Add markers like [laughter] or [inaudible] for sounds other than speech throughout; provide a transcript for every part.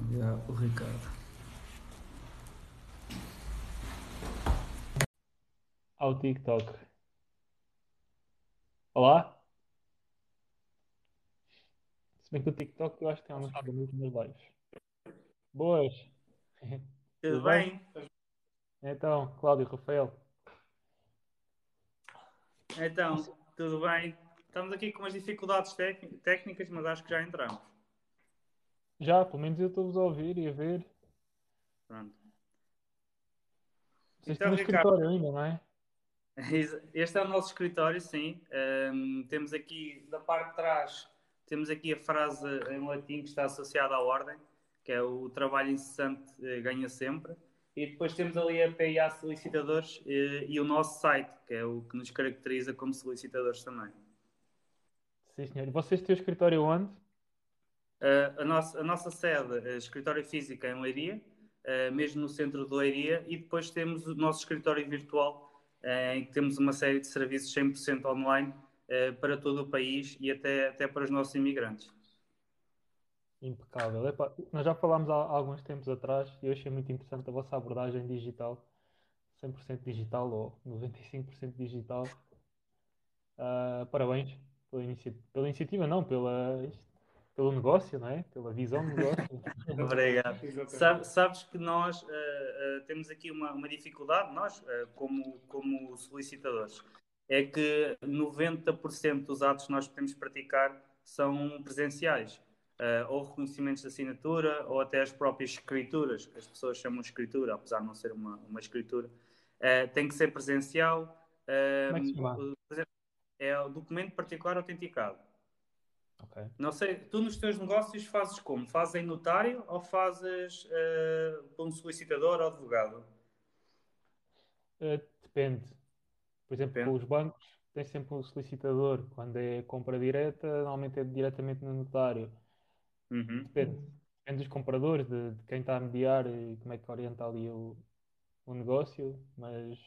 Convidar o Ricardo. Ao TikTok. Olá? Se bem que o TikTok eu acho que tem umas bonitas nas lives. Boas. Tudo bem? Então, Cláudio, Rafael. Então, tudo bem? Estamos aqui com umas dificuldades técnicas, mas acho que já entramos. Já, pelo menos eu estou-vos a ouvir e a ver. Pronto. Vocês Então, Ricardo. escritório ainda, não é? [laughs] Este é o nosso escritório, sim. Ahm, temos aqui, da parte de trás, temos aqui a frase em latim que está associada à ordem, que é o trabalho incessante eh, ganha sempre. E depois temos ali a PIA Solicitadores eh, e o nosso site, que é o que nos caracteriza como solicitadores também. Sim, senhor. E vocês têm o escritório onde? Uh, a, nossa, a nossa sede, a escritório físico é em Leiria, uh, mesmo no centro de Leiria, e depois temos o nosso escritório virtual, uh, em que temos uma série de serviços 100% online uh, para todo o país e até, até para os nossos imigrantes. Impecável. Epá, nós já falámos há, há alguns tempos atrás e eu achei muito interessante a vossa abordagem digital. 100% digital ou 95% digital. Ah, parabéns pela, inici- pela iniciativa, não, pela, isto- pelo negócio, não é? Pela visão do negócio. [laughs] Obrigado. Sabe- sabes que nós uh, uh, temos aqui uma, uma dificuldade, nós, uh, como, como solicitadores, é que 90% dos atos que nós podemos praticar são presenciais. Uh, ou reconhecimentos de assinatura, ou até as próprias escrituras, que as pessoas chamam de escritura, apesar de não ser uma, uma escritura. Uh, tem que ser presencial. Uh, Como é que se chama? é o documento particular autenticado. Ok. Não sei, tu nos teus negócios fazes como? Fazes em notário ou fazes uh, por um solicitador ou advogado? Ah, depende. Por exemplo, Depende. com os bancos, tem sempre um solicitador. Quando é compra direta, normalmente é diretamente no notário. Uhum. Depende. Depende dos compradores, de, de quem está a mediar e como é que orienta ali o, o negócio, mas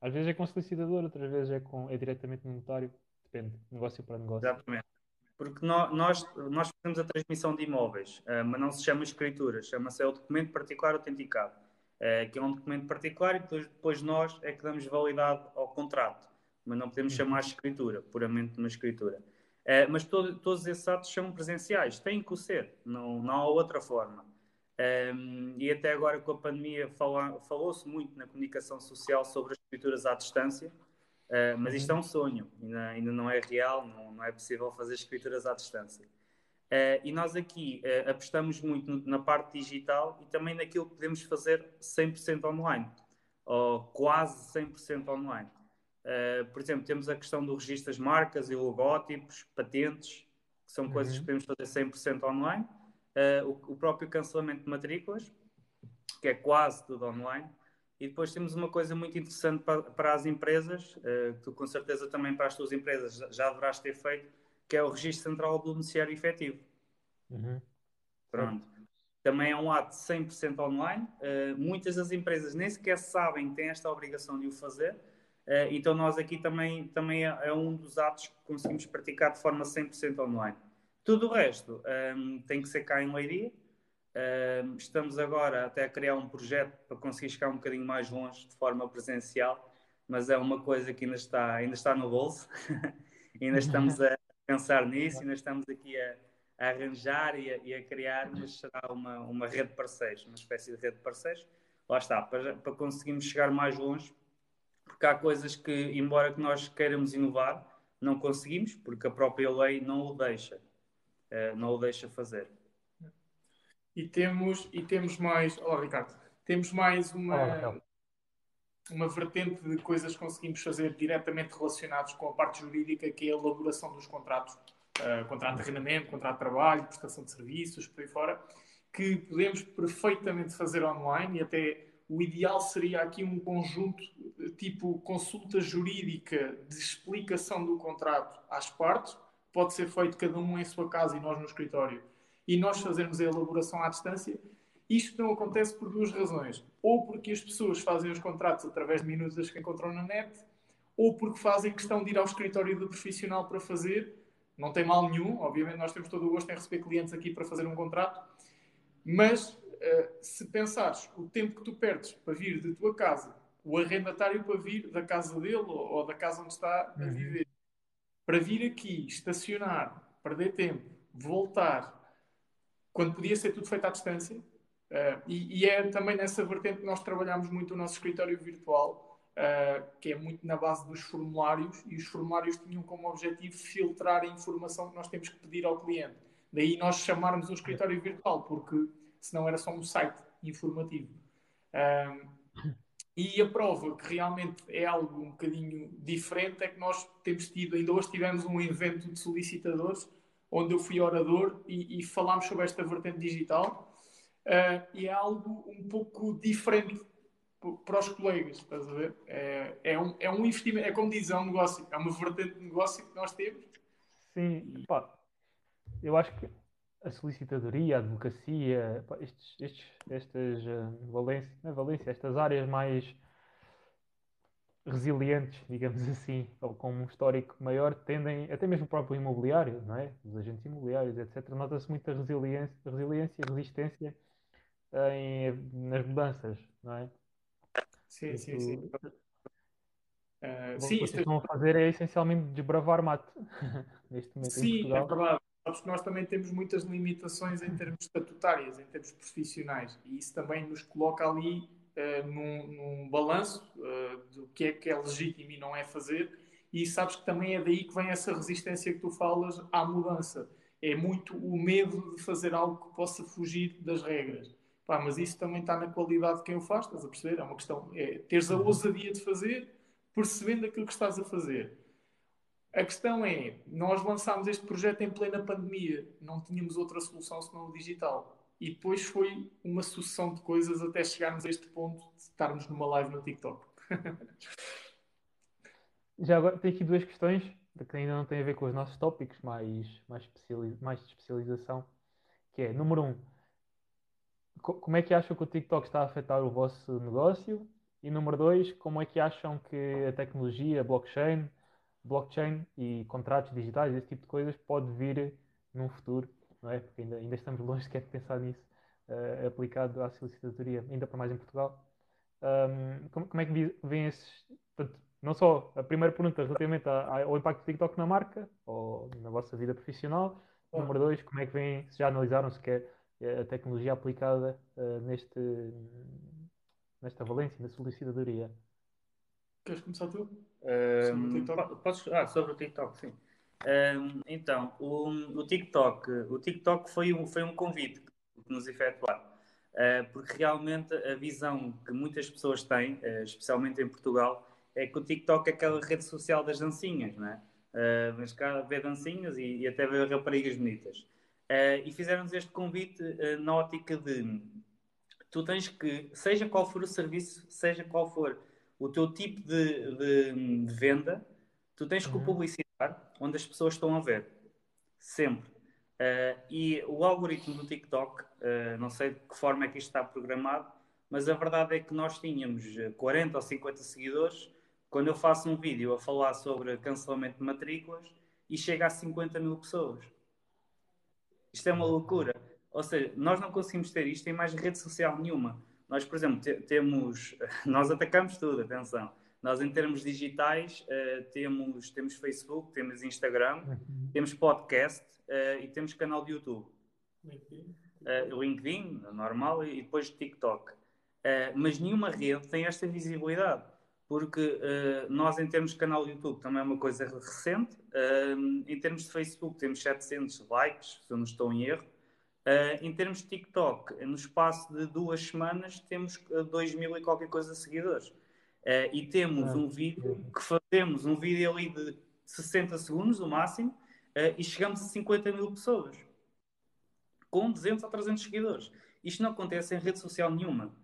às vezes é com solicitador, outras vezes é, com, é diretamente no notário. Depende, negócio para negócio. Exatamente. Porque nó- nós, nós fazemos a transmissão de imóveis, uh, mas não se chama escritura, chama-se é o documento particular autenticado, uh, que é um documento particular e depois, depois nós é que damos validade ao contrato, mas não podemos Uhum. chamar escritura, puramente uma escritura. Uh, mas todo- todos esses atos são presenciais, têm que ser, não, não há outra forma. Um, e até agora com a pandemia falou-se muito na comunicação social sobre as escrituras à distância, Uh, mas isto é um sonho, ainda, ainda não é real, não, não é possível fazer escrituras à distância. Uh, e nós aqui uh, apostamos muito na parte digital e também naquilo que podemos fazer 100% online, ou quase 100% online. Por exemplo, temos a questão do registro das marcas e logótipos, patentes, que são coisas Uhum. que podemos fazer 100% online. O, o próprio cancelamento de matrículas, que é quase tudo online. E depois temos uma coisa muito interessante para, para as empresas, eh, que tu com certeza também para as tuas empresas já- deverás ter feito, que é o Registro Central do Beneficiário Efetivo. Uhum. Pronto. Também é um ato 100% online. Eh, muitas das empresas nem sequer sabem que têm esta obrigação de o fazer. Eh, então nós aqui também, também é, é um dos atos que conseguimos praticar de forma 100% online. Tudo o resto ehm, tem que ser cá em Leiria. Estamos agora até a criar um projeto para conseguir chegar um bocadinho mais longe de forma presencial, mas é uma coisa que ainda está, ainda está no bolso. [laughs] ainda estamos a pensar nisso, ainda estamos aqui a, a arranjar e a, e a criar, mas será uma, uma rede de parceiros, uma espécie de rede de parceiros. Lá está, para, para conseguirmos chegar mais longe, porque há coisas que, embora que nós queiramos inovar, não conseguimos, porque a própria lei não o deixa, eh, não o deixa fazer. E temos, e temos mais. Olá, Ricardo. Temos mais uma, Olá, uma vertente de coisas que conseguimos fazer diretamente relacionados com a parte jurídica, que é a elaboração dos contratos. Uh, contrato de arrendamento, contrato de trabalho, prestação de serviços, por aí fora, que podemos perfeitamente fazer online e até o ideal seria aqui um conjunto eh, tipo consulta jurídica de explicação do contrato às partes. Pode ser feito cada um em sua casa e nós no escritório e nós fazermos a elaboração à distância, isto não acontece por duas razões. Ou porque as pessoas fazem os contratos através de minutos que encontram na net, ou porque fazem questão de ir ao escritório do profissional para fazer. Não tem mal nenhum, obviamente nós temos todo o gosto em receber clientes aqui para fazer um contrato, Mas uh, se pensares o tempo que tu perdes para vir da tua casa, o arrendatário para vir da casa dele ou, ou da casa onde está a uhum. viver, para vir aqui, estacionar, perder tempo, voltar, quando podia ser tudo feito à distância, uh, e, e, é também nessa vertente que nós trabalhamos muito o nosso escritório virtual, uh, que é muito na base dos formulários, e os formulários tinham como objetivo filtrar a informação que nós temos que pedir ao cliente. Daí nós chamarmos um escritório virtual, porque senão era só um site informativo. E a prova que realmente é algo um bocadinho diferente é que nós temos tido, ainda hoje tivemos um evento de solicitadores onde eu fui orador e, e falámos sobre esta vertente digital uh, e é algo um pouco diferente para os colegas, estás a ver? É, é, um, é um investimento, é como diz, é um negócio, é uma vertente de negócio que nós temos. Sim, pá, eu acho que a solicitadoria, a advocacia, pá, estes, estes, estas uh, valência, é valência, estas áreas mais resilientes, digamos [laughs] assim, ou com um histórico maior, tendem, até mesmo o próprio imobiliário, não é? Os agentes imobiliários, etc. Nota-se muita resiliência, resiliência e resistência em, nas mudanças, não é? Sim, Isso, sim, sim. Uh, sim, que vocês estão a fazer é essencialmente desbravar mate [laughs] neste momento. Sim, é verdade. Sabes que nós também temos muitas limitações em termos estatutários, em termos profissionais, e isso também nos coloca ali uh, num, num balanço uh, do que é que é legítimo e não é fazer, e sabes que também é daí que vem essa resistência que tu falas à mudança. É muito o medo de fazer algo que possa fugir das regras. Pá, mas isso também está na qualidade de quem o faz, estás a perceber? É uma questão, é teres a uhum. ousadia de fazer, percebendo aquilo que estás a fazer. A questão é, nós lançámos este projeto em plena pandemia, não tínhamos outra solução senão o digital. E depois foi uma sucessão de coisas até chegarmos a este ponto de estarmos numa live no TikTok. [laughs] Já agora tenho aqui duas questões que ainda não têm a ver com os nossos tópicos, mais, mais, mais de especialização. Que é, número um, como é que acham que o TikTok está a afetar o vosso negócio? E número dois, como é que acham que a tecnologia, blockchain, blockchain e contratos digitais, esse tipo de coisas, pode vir num futuro, não é? Porque ainda, ainda estamos longe de pensar nisso, uh, aplicado à solicitadoria, ainda para mais em Portugal. Um, como, como, é que vêm esses. Portanto, não só a primeira pergunta relativamente ao impacto do TikTok na marca ou na vossa vida profissional. Número dois, como é que vêm, se já analisaram sequer a tecnologia aplicada uh, neste, nesta valência, na solicitadoria. Queres começar tu? Um, sobre, podes, ah, sobre o TikTok, sim. Um, então, o, o, TikTok, o TikTok foi um, foi um convite que nos efetuaram, uh, porque realmente a visão que muitas pessoas têm, uh, especialmente em Portugal, é que o TikTok é aquela rede social das dancinhas, não é? Uh, mas cá vê dancinhas e, e até vê raparigas bonitas. E fizeram-nos este convite na ótica de tu tens que, seja qual for o serviço, seja qual for o teu tipo de, de, de venda, tu tens que o uhum. publicitar onde as pessoas estão a ver. Sempre. Uh, e o algoritmo do TikTok, não sei de que forma é que isto está programado, mas a verdade é que nós tínhamos 40 ou 50 seguidores. Quando eu faço um vídeo a falar sobre cancelamento de matrículas e chega a 50 mil pessoas. Isto é uma loucura. Ou seja, nós não conseguimos ter isto em mais rede social nenhuma. Nós, por exemplo, te temos. [laughs] Nós atacamos tudo, atenção. Nós, em termos digitais, uh, temos, temos Facebook, temos Instagram, uhum. temos podcast uh, e temos canal de YouTube. LinkedIn, uh, LinkedIn normal, e depois TikTok. mas nenhuma rede tem esta visibilidade porque uh, nós, em termos de canal do YouTube, também é uma coisa recente. Uh, em termos de Facebook, temos 700 likes, se eu não estou em erro. Uh, em termos de TikTok, no espaço de duas semanas, temos 2 mil e qualquer coisa seguidores. E temos ah, um vídeo que fazemos, um vídeo ali de 60 segundos, o máximo, e chegamos a 50 mil pessoas. Com 200 a 300 seguidores. Isto não acontece em rede social nenhuma.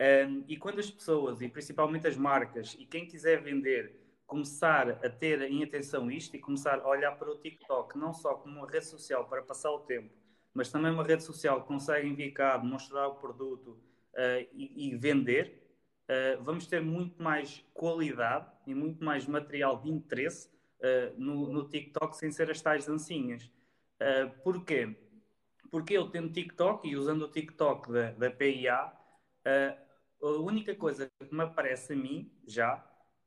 Um, e quando as pessoas, e principalmente as marcas, e quem quiser vender, começar a ter em atenção isto e começar a olhar para o TikTok não só como uma rede social para passar o tempo, mas também uma rede social que consegue indicar, mostrar o produto uh, e, e, vender, uh, vamos ter muito mais qualidade e muito mais material de interesse uh, no, no, TikTok sem ser as tais dancinhas. porquê? Porque eu tendo TikTok e usando o TikTok da, da PIA, uh, a única coisa que me aparece a mim já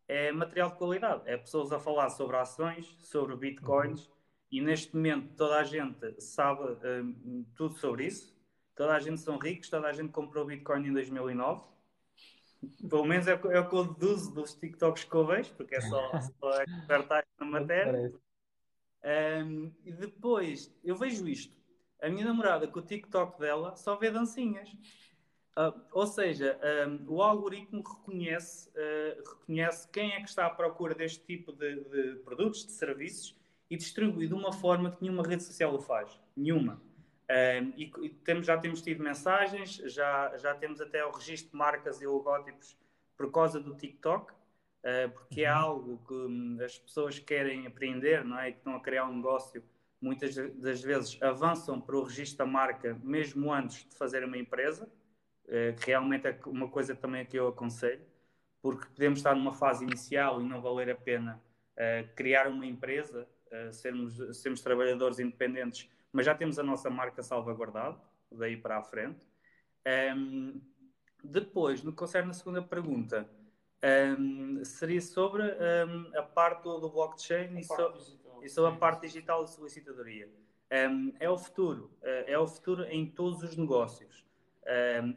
é material de qualidade. É pessoas a falar sobre ações, sobre bitcoins, uhum. e neste momento toda a gente sabe uh, tudo sobre isso. Toda a gente são ricos, toda a gente comprou bitcoin em 2009. Pelo menos é, é o que eu deduzo dos TikToks que eu vejo, porque é só, [laughs] só expertar na matéria. Um, e depois, eu vejo isto. A minha namorada, com o TikTok dela, só vê dancinhas. Uh, ou seja, um, o algoritmo reconhece, uh, reconhece quem é que está à procura deste tipo de, de, produtos, de serviços e distribui de uma forma que nenhuma rede social o faz. Nenhuma. Um, e, e temos, já temos tido mensagens, já, já temos até o registro de marcas e logótipos por causa do TikTok, uh, porque é uhum. algo que um, as pessoas querem aprender, não é? E que estão a criar um negócio, muitas das vezes avançam para o registro da marca mesmo antes de fazer uma empresa eh, que realmente é uma coisa também que eu aconselho, porque podemos estar numa fase inicial e não valer a pena uh, criar uma empresa, uh, sermos, sermos trabalhadores independentes, mas já temos a nossa marca salvaguardada, daí para a frente. Um, depois, no que concerne a segunda pergunta, um, seria sobre um, a parte do blockchain e, so, e, sobre a parte digital de solicitadoria. é o futuro, é o futuro em todos os negócios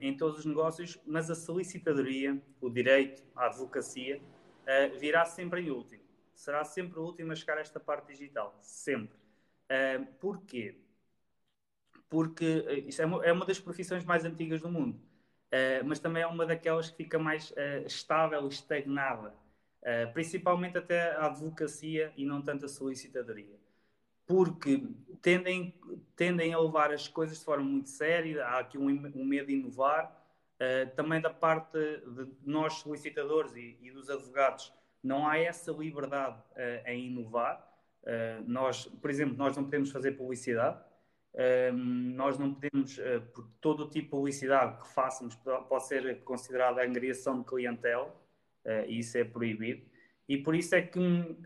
em todos os negócios, mas a solicitadoria, o direito, a advocacia, uh, virá sempre em último. Será sempre o último a chegar a esta parte digital. Sempre. Uh, porquê? Porque eh, isto é uma, é uma, das profissões mais antigas do mundo, uh, mas também é uma daquelas que fica mais estável e estagnada. principalmente até a advocacia e não tanto a solicitadoria porque tendem, tendem a levar as coisas de forma muito séria, há aqui um, um medo de inovar. Uh, também da parte de nós solicitadores e, e, dos advogados, não há essa liberdade uh, em inovar. Uh, nós, por exemplo, nós não podemos fazer publicidade, nós não podemos, por todo o tipo de publicidade que façamos pode ser considerada angriação de clientela, e isso é proibido e por isso é que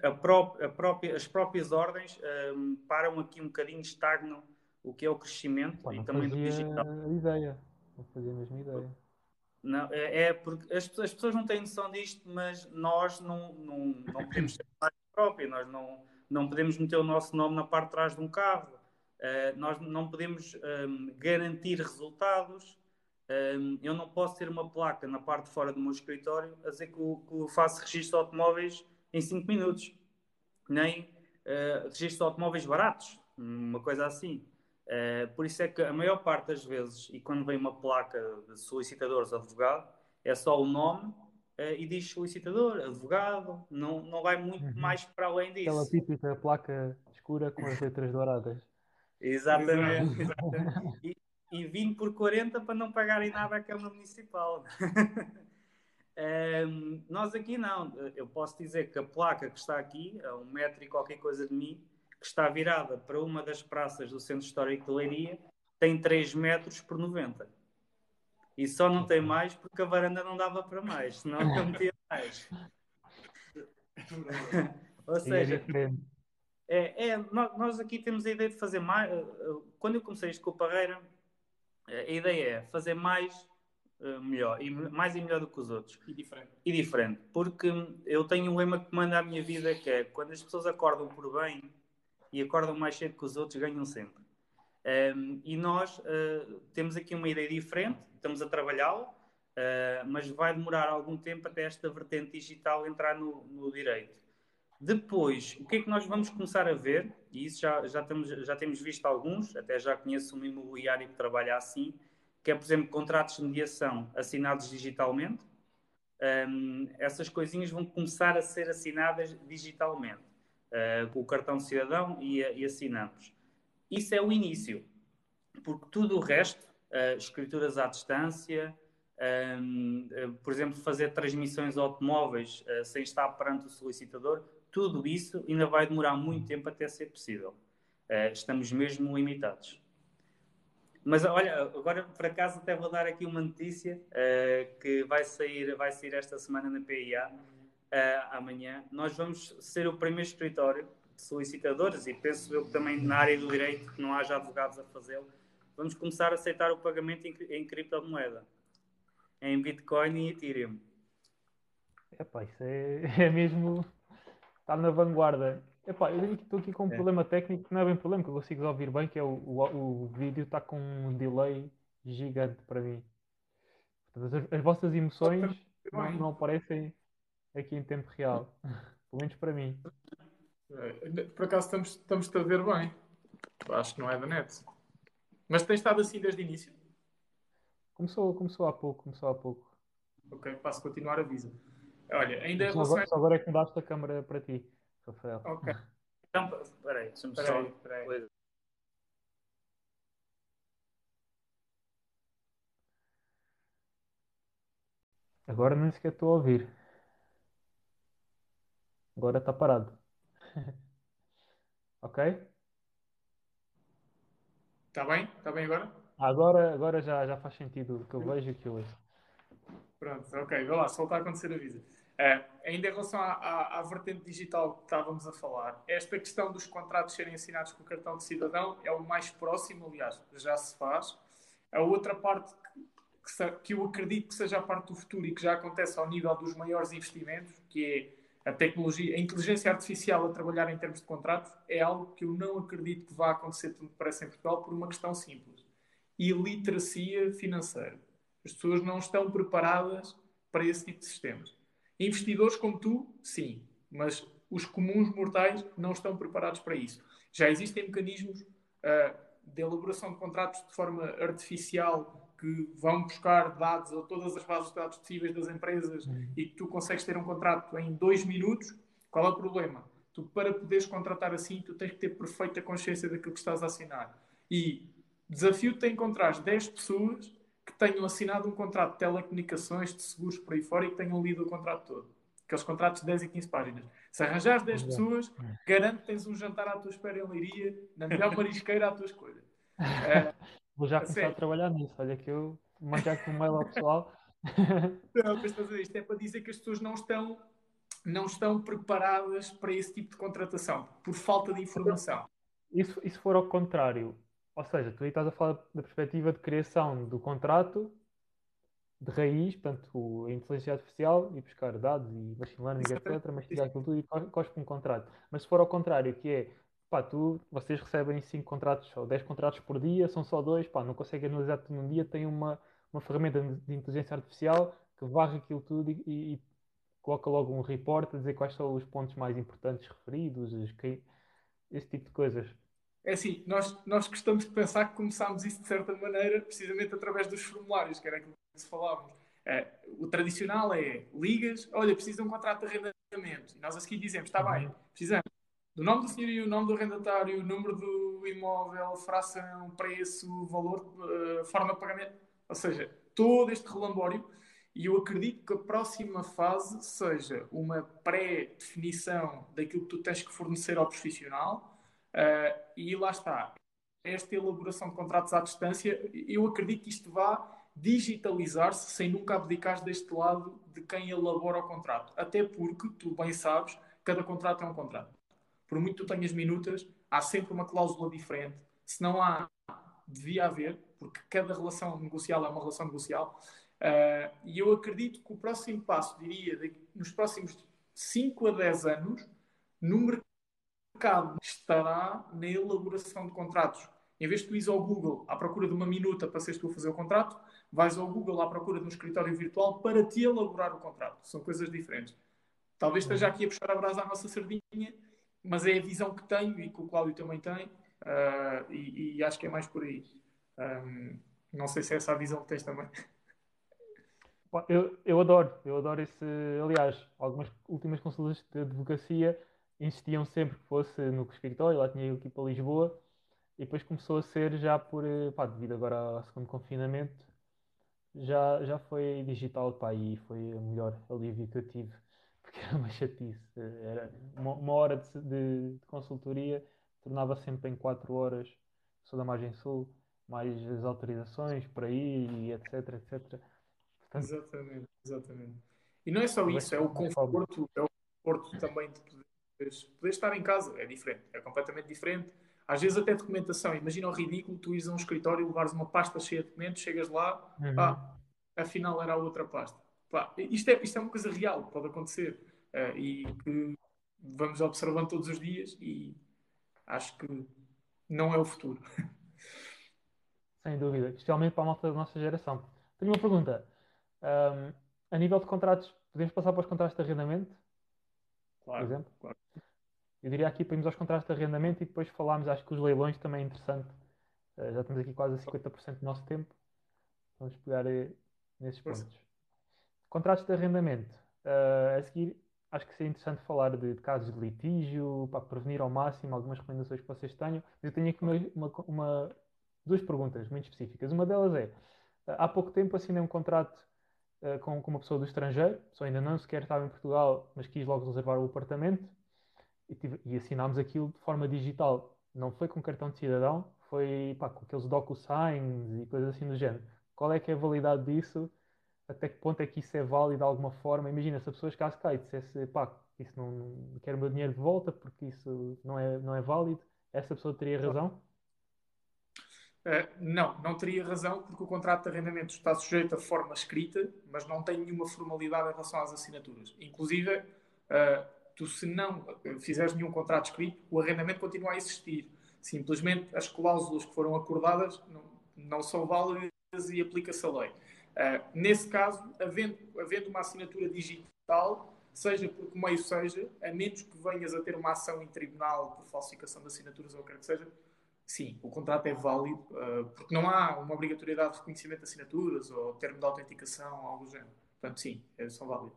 a pró a própria, as próprias ordens um, param aqui um bocadinho, estagnam o que é o crescimento Pá, e também do digital. ideia, não fazia a mesma ideia. Não, é, é porque as, as, pessoas não têm noção disto, mas nós não, não, não [laughs] podemos ser mais própria, nós não, não podemos meter o nosso nome na parte de trás de um carro, uh, nós não podemos um, garantir resultados, um, eu não posso ter uma placa na parte de fora do meu escritório a dizer que, que faço registro de automóveis em 5 minutos, nem uh, registro de automóveis baratos, uma coisa assim. Uh, por isso é que a maior parte das vezes, e quando vem uma placa de solicitadores advogado, é só o nome e diz solicitador, advogado, não, não vai muito uhum. mais para além disso. Aquela típica placa escura com as letras douradas. Exatamente. exatamente. E, e 20 por 40 para não pagarem nada à Câmara Municipal. [laughs] um, nós aqui não. Eu posso dizer que a placa que está aqui, a um metro e qualquer coisa de mim, que está virada para uma das praças do Centro Histórico de Leiria, tem 3 metros por 90. E só não tem mais porque a varanda não dava para mais, senão eu metia mais. [laughs] Ou é seja, é, é, nós aqui temos a ideia de fazer mais. Eh, eh, quando eu comecei isto com o Parreira, a ideia é fazer mais melhor, e mais e melhor do que os outros. E diferente. E diferente. Porque eu tenho um lema que manda a minha vida que é quando as pessoas acordam por bem e acordam mais cedo que os outros, ganham sempre. Um, e nós uh, temos aqui uma ideia diferente, estamos a trabalhá-la, uh, mas vai demorar algum tempo até esta vertente digital entrar no, no direito. Depois, o que é que nós vamos começar a ver? E isso já, já, temos, já temos visto alguns, até já conheço um imobiliário que trabalha assim, que é, por exemplo, contratos de mediação assinados digitalmente. Um, essas coisinhas vão começar a ser assinadas digitalmente, uh, com o cartão cidadão e, e, assinamos. Isso é o início, porque tudo o resto, uh, escrituras à distância, um, uh, por exemplo, fazer transmissões automóveis sem estar perante o solicitador, tudo isso ainda vai demorar muito tempo até ser possível. Uh, estamos mesmo limitados. Mas olha, agora por acaso até vou dar aqui uma notícia uh, que vai sair, vai sair esta semana na PIA, uh, eh, amanhã. Nós vamos ser o primeiro escritório de solicitadores e penso eu que também na área do direito que não haja advogados a fazê-lo. vamos começar a aceitar o pagamento em, em criptomoeda, em Bitcoin e Ethereum. Epá, isso é, [laughs] é mesmo. Está na vanguarda. Epá, eu estou aqui com um É. problema técnico que não é bem problema, que eu consigo ouvir bem, que é o, o, o vídeo está com um delay gigante para mim. Portanto, as, as vossas emoções não, não aparecem aqui em tempo real. [laughs] Pelo menos para mim. Eh, Por acaso estamos, estamos a ver bem. Acho que não é da net. Mas tens estado assim desde o início? Começou, começou há pouco, começou há pouco. Ok, passo a continuar avisa. Olha, ainda Só agora, só agora é que mudaste a câmera para ti, Rafael. Ok, Então, espera aí, deixa-me espera só... Agora nem sequer estou a ouvir. Agora está parado. [laughs] ok? Está bem? Está bem agora? Agora, agora já, já faz sentido o que eu vejo e o que eu ouço. Pronto, ok, vai lá, se voltar a acontecer, avisa. Eh, ainda em relação à, à, à vertente digital que estávamos a falar, esta questão dos contratos serem assinados com o cartão de cidadão é o mais próximo, aliás, já se faz. A outra parte que, que, que eu acredito que seja a parte do futuro e que já acontece ao nível dos maiores investimentos, que é a tecnologia, a inteligência artificial a trabalhar em termos de contratos, é algo que eu não acredito que vá acontecer tão depressa em Portugal por uma questão simples. Iliteracia financeira. As pessoas não estão preparadas para esse tipo de sistemas. Investidores como tu, sim, mas os comuns mortais não estão preparados para isso. Já existem mecanismos ah, de elaboração de contratos de forma artificial que vão buscar dados a todas as bases de dados possíveis das empresas e que tu consegues ter um contrato em dois minutos. Qual é o problema? Tu, para poderes contratar assim, tu tens que ter perfeita consciência daquilo que estás a assinar. E desafio-te a encontrar 10 pessoas tenham assinado um contrato de telecomunicações, de seguros por aí fora e que tenham lido o contrato todo. Aqueles contratos de 10 e 15 páginas. Se arranjares 10 Exato. pessoas, garanto que tens um jantar à tua espera em Leiria, na melhor marisqueira à tua escolha. Eh, [laughs] Vou já começar a trabalhar nisso. Olha que eu já aqui um mail ao pessoal. [laughs] Não, mas estás a ver, isto é para dizer que as pessoas não estão, não estão preparadas para esse tipo de contratação, por falta de informação. E se, e se for ao contrário? Ou seja, tu aí estás a falar da perspectiva de criação do contrato de raiz, portanto, a inteligência artificial e buscar dados e machine learning, etc., mastigar aquilo tudo e co- cospe um contrato. Mas se for ao contrário, que é, pá, tu, vocês recebem 5 contratos ou 10 contratos por dia, são só dois, pá, não conseguem analisar tudo num dia, tem uma, uma ferramenta de inteligência artificial que varre aquilo tudo e, e- e coloca logo um report a dizer quais são os pontos mais importantes referidos, esse tipo de coisas. É assim, nós, nós gostamos de pensar que começámos isso de certa maneira, precisamente através dos formulários, que era aquilo que se falávamos. É, o tradicional é ligas, olha, preciso de um contrato de arrendamento. E nós a seguir dizemos, está bem, precisamos do nome do senhorio, nome do arrendatário, número do imóvel, fração, preço, valor, eh, forma de pagamento. Ou seja, todo este relambório. E eu acredito que a próxima fase seja uma pré-definição daquilo que tu tens que fornecer ao profissional. Uh, e lá está. Esta elaboração de contratos à distância, eu acredito que isto vá digitalizar-se sem nunca abdicar deste lado de quem elabora o contrato. Até porque, tu bem sabes, cada contrato é um contrato. Por muito que tu tenhas minutas, há sempre uma cláusula diferente. Se não há, devia haver, porque cada relação negocial é uma relação negocial. Uh, e eu acredito que o próximo passo, diria, de, nos próximos 5 a 10 anos, no mercado estará na elaboração de contratos. Em vez de tu ires ao Google à procura de uma minuta para seres tu a fazer o contrato, vais ao Google à procura de um escritório virtual para te elaborar o contrato. São coisas diferentes. Talvez esteja aqui a puxar a brasa à nossa sardinha, mas é a visão que tenho e que o Cláudio também tem, uh, e, e, acho que é mais por aí. Um, não sei se é essa a visão que tens também. Eu, eu adoro, eu adoro esse. Aliás, algumas últimas consultas de advocacia insistiam sempre que fosse no escritório, lá tinha eu aqui para Lisboa, e depois começou a ser já por, pá, devido agora ao segundo confinamento, já, já foi digital, pá, e foi o melhor alívio que eu tive, [laughs] porque era uma chatice, era uma, uma hora de, de, de, consultoria tornava sempre em 4 horas, sou da margem sul, mais as autorizações para ir, e etc, etc. Portanto, exatamente, exatamente. E não é só isso, é o conforto, é o conforto também de poder, poder estar em casa, é diferente, é completamente diferente. às vezes até documentação. Imagina o ridículo, tu ires a um escritório levares uma pasta cheia de documentos, chegas lá, uhum. pá, afinal era a outra pasta. Pá, isto, é, isto é uma coisa real, pode acontecer. Uh, e que vamos observando todos os dias e acho que não é o futuro. [laughs] Sem dúvida, especialmente para a malta da nossa geração. Tenho uma pergunta. Um, a nível de contratos, podemos passar para os contratos de arrendamento? Claro, por exemplo? Claro. Eu diria aqui para irmos aos contratos de arrendamento e depois falarmos, acho que os leilões também é interessante. Uh, já temos aqui quase 50% do nosso tempo. Vamos pegar uh, nesses pontos. Contratos de arrendamento. Uh, a seguir, acho que seria interessante falar de, de, casos de litígio, para prevenir ao máximo algumas recomendações que vocês tenham. Mas eu tenho aqui uma, uma, uma, duas perguntas muito específicas. Uma delas é: há pouco tempo assinei um contrato com, com, uma pessoa do estrangeiro, a pessoa ainda não sequer estava em Portugal, mas quis logo reservar o apartamento e, tive, e assinámos aquilo de forma digital. Não foi com cartão de cidadão, foi pá, com aqueles DocuSigns e coisas assim do género. Qual é que é a validade disso? Até que ponto é que isso é válido de alguma forma? Imagina se a pessoa chegasse cá e dissesse pá, isso não, não quero o meu dinheiro de volta porque isso não é, não é válido, essa pessoa teria razão? Uh, não, não teria razão porque o contrato de arrendamento está sujeito a forma escrita, mas não tem nenhuma formalidade em relação às assinaturas. Inclusive, uh, tu se não fizeres nenhum contrato escrito, o arrendamento continua a existir. Simplesmente as cláusulas que foram acordadas não, não são válidas e aplica-se a lei. Uh, nesse caso, havendo, havendo uma assinatura digital, seja por que meio seja, a menos que venhas a ter uma ação em tribunal por falsificação de assinaturas ou o que quer que seja, sim, o contrato é válido, uh, porque não há uma obrigatoriedade de reconhecimento de assinaturas ou termo de autenticação algo do género. Portanto, sim, é, são válidos.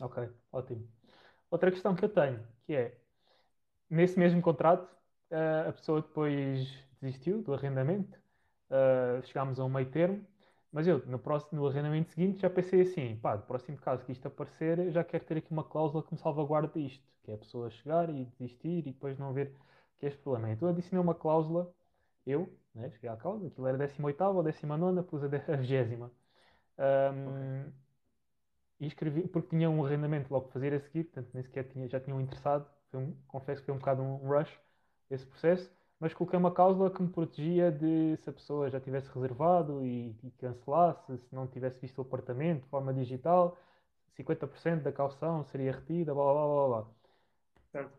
Ok, ótimo. Outra questão que eu tenho, que é, nesse mesmo contrato, uh, a pessoa depois desistiu do arrendamento, uh, chegámos a um meio termo, mas eu, no, próximo, no arrendamento seguinte, já pensei assim, pá, no próximo caso que isto aparecer, eu já quero ter aqui uma cláusula que me salvaguarde isto, que é a pessoa chegar e desistir e depois não haver que este problema. Então eu adicionei uma cláusula, eu, né, cheguei à cláusula, aquilo era 18 ou 19, pus a 20. Um, okay e escrevi, porque tinha um arrendamento logo para fazer a seguir, portanto nem sequer tinha, já tinham interessado. Um, confesso que foi um bocado um rush esse processo, mas coloquei uma cláusula que me protegia de se a pessoa já tivesse reservado e, e cancelasse, se não tivesse visto o apartamento de forma digital, 50% da calção seria retida, blá blá blá blá. Certo.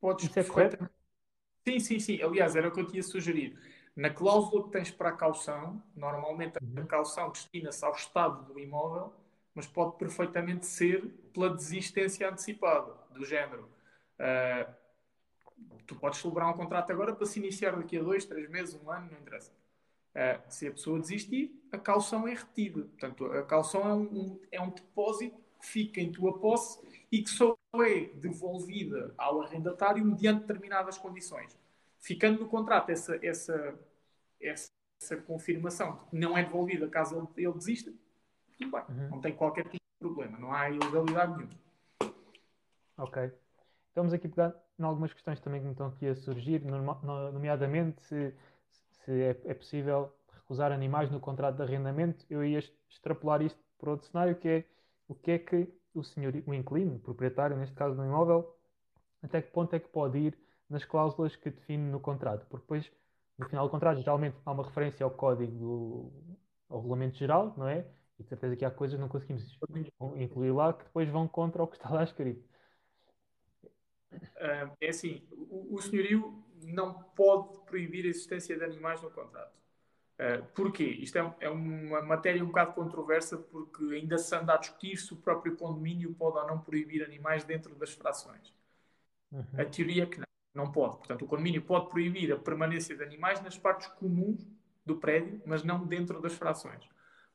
Podes Isso é correto? Sim, sim, sim. Aliás, era o que eu tinha sugerido na cláusula que tens para a caução, normalmente a uhum. caução destina-se ao estado do imóvel, mas pode perfeitamente ser pela desistência antecipada, do género. Uh, tu podes celebrar um contrato agora para se iniciar daqui a dois, três meses, um ano, não interessa. Uh, se a pessoa desistir, a caução é retida. Portanto, a caução é um, é um depósito que fica em tua posse e que só é devolvida ao arrendatário mediante determinadas condições. Ficando no contrato essa, essa essa, essa confirmação de que não é devolvida caso ele, ele desista, tudo bem. Uhum. Não tem qualquer tipo de problema. Não há ilegalidade nenhuma. Ok. Estamos aqui pegar em algumas questões também que me estão aqui a surgir, nomeadamente se, se é, é, possível recusar animais no contrato de arrendamento. Eu ia extrapolar isto para outro cenário, que é o que é que o senhor, o inquilino, o proprietário, neste caso do imóvel, até que ponto é que pode ir nas cláusulas que define no contrato, porque depois no final do contrato, geralmente há uma referência ao código, do, ao regulamento geral, não é? E de certeza que há coisas que não conseguimos incluir lá que depois vão contra o que está lá escrito. Uh, é assim, o, senhorio não pode proibir a existência de animais no contrato. Uh, porquê? Isto é, é, uma matéria um bocado controversa porque ainda se anda a discutir se o próprio condomínio pode ou não proibir animais dentro das frações. Uhum. A teoria é que não. Não pode. Portanto, o condomínio pode proibir a permanência de animais nas partes comuns do prédio, mas não dentro das frações.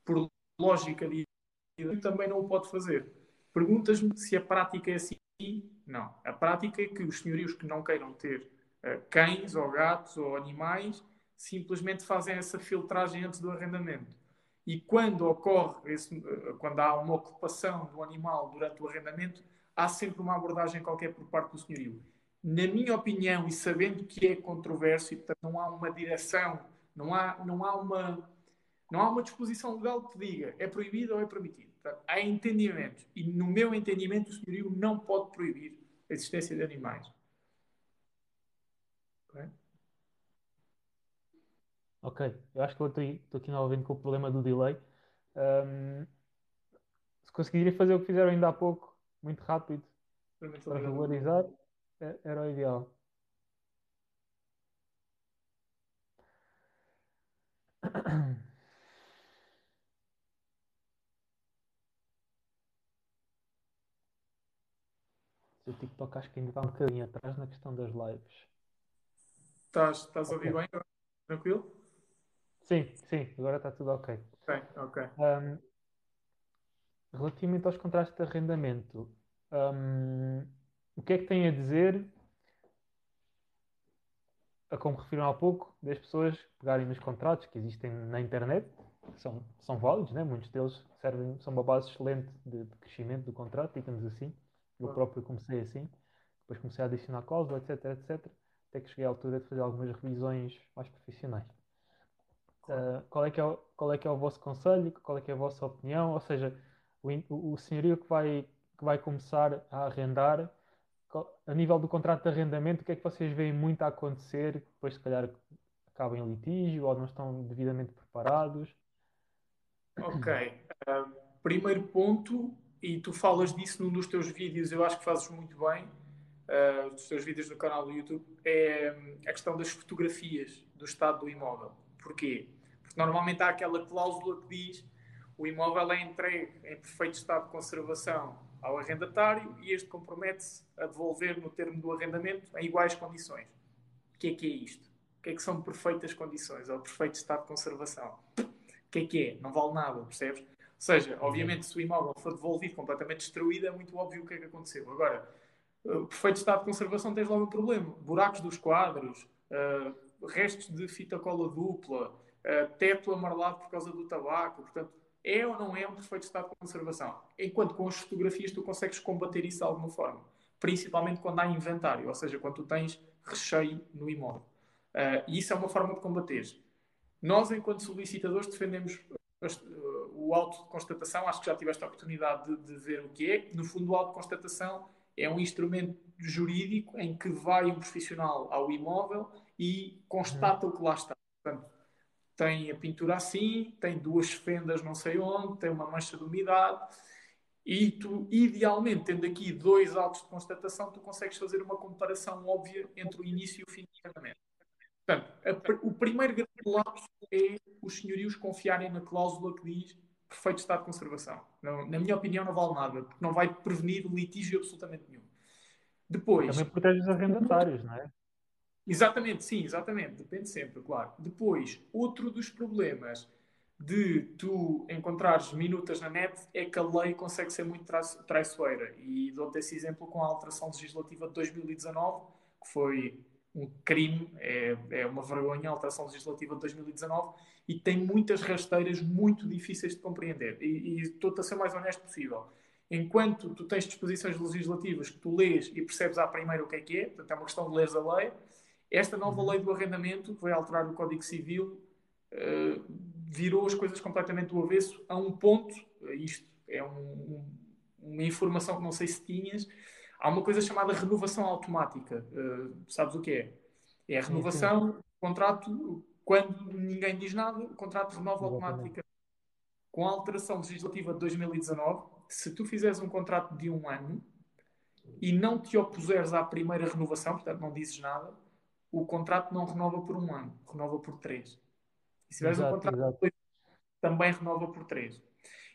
Por lógica de também não o pode fazer. Perguntas-me se a prática é assim. Não. A prática é que os senhorios que não queiram ter uh, cães ou gatos ou animais simplesmente fazem essa filtragem antes do arrendamento. E quando ocorre, esse, uh, quando há uma ocupação do animal durante o arrendamento, há sempre uma abordagem qualquer por parte do senhorio na minha opinião, e sabendo que é controverso, e portanto não há uma direção, não há, não há, uma, não há uma disposição legal que diga é proibido ou é permitido. Portanto, há entendimento. E no meu entendimento, o senhorio não pode proibir a existência de animais. Ok? Ok, eu acho que eu estou aqui novamente com o problema do delay. Um, se conseguirem fazer o que fizeram ainda há pouco, muito rápido, Realmente para regularizar, é- era o ideal. O TikTok acho que ainda está um bocadinho atrás na questão das lives. Estás, estás a ouvir Ok. bem? Tranquilo? Sim, sim, agora está tudo ok. Ok, ok. Um, relativamente aos contratos de arrendamento, um, o que é que tem a dizer, a como referiram há pouco, das pessoas pegarem nos contratos que existem na internet, que são, são válidos, né? muitos deles servem, são uma base excelente de, de crescimento do contrato, digamos assim. Eu próprio comecei assim, depois comecei a adicionar cláusulas, etc, etc, até que cheguei à altura de fazer algumas revisões mais profissionais. Uh, qual é que é o, qual é que é o vosso conselho? Qual é que é a vossa opinião? Ou seja, o, o, senhorio que vai, que vai começar a arrendar, a nível do contrato de arrendamento, o que é que vocês veem muito a acontecer? Depois, se calhar, acaba em litígio ou não estão devidamente preparados? Ok. Primeiro ponto, e tu falas disso num dos teus vídeos, eu acho que fazes muito bem, ah, dos teus vídeos no canal do YouTube, é hum, a questão das fotografias do estado do imóvel. Porquê? Porque normalmente há aquela cláusula que diz o imóvel é entregue em perfeito estado de conservação ao arrendatário e este compromete-se a devolver no termo do arrendamento em iguais condições. O que é que é isto? O que é que são perfeitas condições ou perfeito estado de conservação? O que é que é? Não vale nada, percebes? Ou seja, obviamente, se o imóvel for devolvido completamente destruído, é muito óbvio o que é que aconteceu. Agora, o perfeito estado de conservação tens logo um problema. Buracos dos quadros, uh, restos de fita cola dupla, uh, teto amarelado por causa do tabaco. Portanto, é ou não é um perfeito estado de conservação? Enquanto com as fotografias tu consegues combater isso de alguma forma. Principalmente quando há inventário, ou seja, quando tu tens recheio no imóvel. Uh, e isso é uma forma de combater. Nós, enquanto solicitadores, defendemos o auto de constatação. Acho que já tiveste a oportunidade de, de ver o que é. No fundo, o auto de constatação é um instrumento jurídico em que vai um profissional ao imóvel e constata o que lá está. Portanto, tem a pintura assim, tem duas fendas não sei onde, tem uma mancha de umidade e tu, idealmente, tendo aqui dois autos de constatação, tu consegues fazer uma comparação óbvia entre o início e o fim do tratamento. Portanto, a, o primeiro grande lapso é os senhorios confiarem na cláusula que diz perfeito estado de conservação. Não, na minha opinião, não vale nada, porque não vai prevenir litígio absolutamente nenhum. Depois. Também protege os arrendatários, não é? Exatamente, sim, exatamente. Depende sempre, claro. Depois, outro dos problemas de tu encontrares minutas na net é que a lei consegue ser muito traiçoeira. E dou-te esse exemplo com a alteração legislativa de 2019, que foi um crime, é, é uma vergonha a alteração legislativa de 2019 e tem muitas rasteiras muito difíceis de compreender. E, estou-te a ser o mais honesto possível. Enquanto tu tens disposições legislativas que tu lês e percebes à primeira o que é que é, portanto é uma questão de leres a lei, esta nova lei do arrendamento, que vai alterar o Código Civil, uh, virou as coisas completamente do avesso a um ponto, isto é um, um, uma informação que não sei se tinhas, há uma coisa chamada renovação automática. Uh, sabes o que é? É a renovação contrato quando ninguém diz nada, o contrato renova automaticamente. Com a alteração legislativa de 2019, se tu fizeres um contrato de um ano e não te opuseres à primeira renovação, portanto não dizes nada, o contrato não renova por um ano, renova por três. E se tiveres um contrato exato. também renova por três.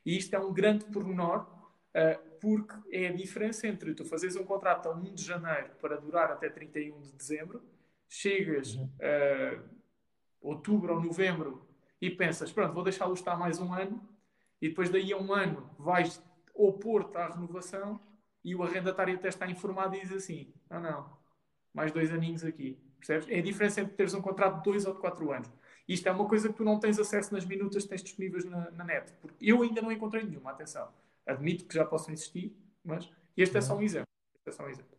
E isto é um grande pormenor, uh, porque é a diferença entre tu fazeres um contrato a 1 de janeiro para durar até 31 de dezembro, chegas Uhum. uh, outubro ou novembro e pensas, pronto, vou deixá-lo estar mais um ano, e depois daí a um ano vais opor-te à renovação e o arrendatário até está informado e diz assim, não, não, mais dois aninhos aqui. Percebes? É a diferença entre teres um contrato de dois ou de quatro anos. Isto é uma coisa que tu não tens acesso nas minutas que tens disponíveis na, na net. Porque eu ainda não encontrei nenhuma, atenção. Admito que já possam existir, mas este é só um exemplo. Este é só um exemplo.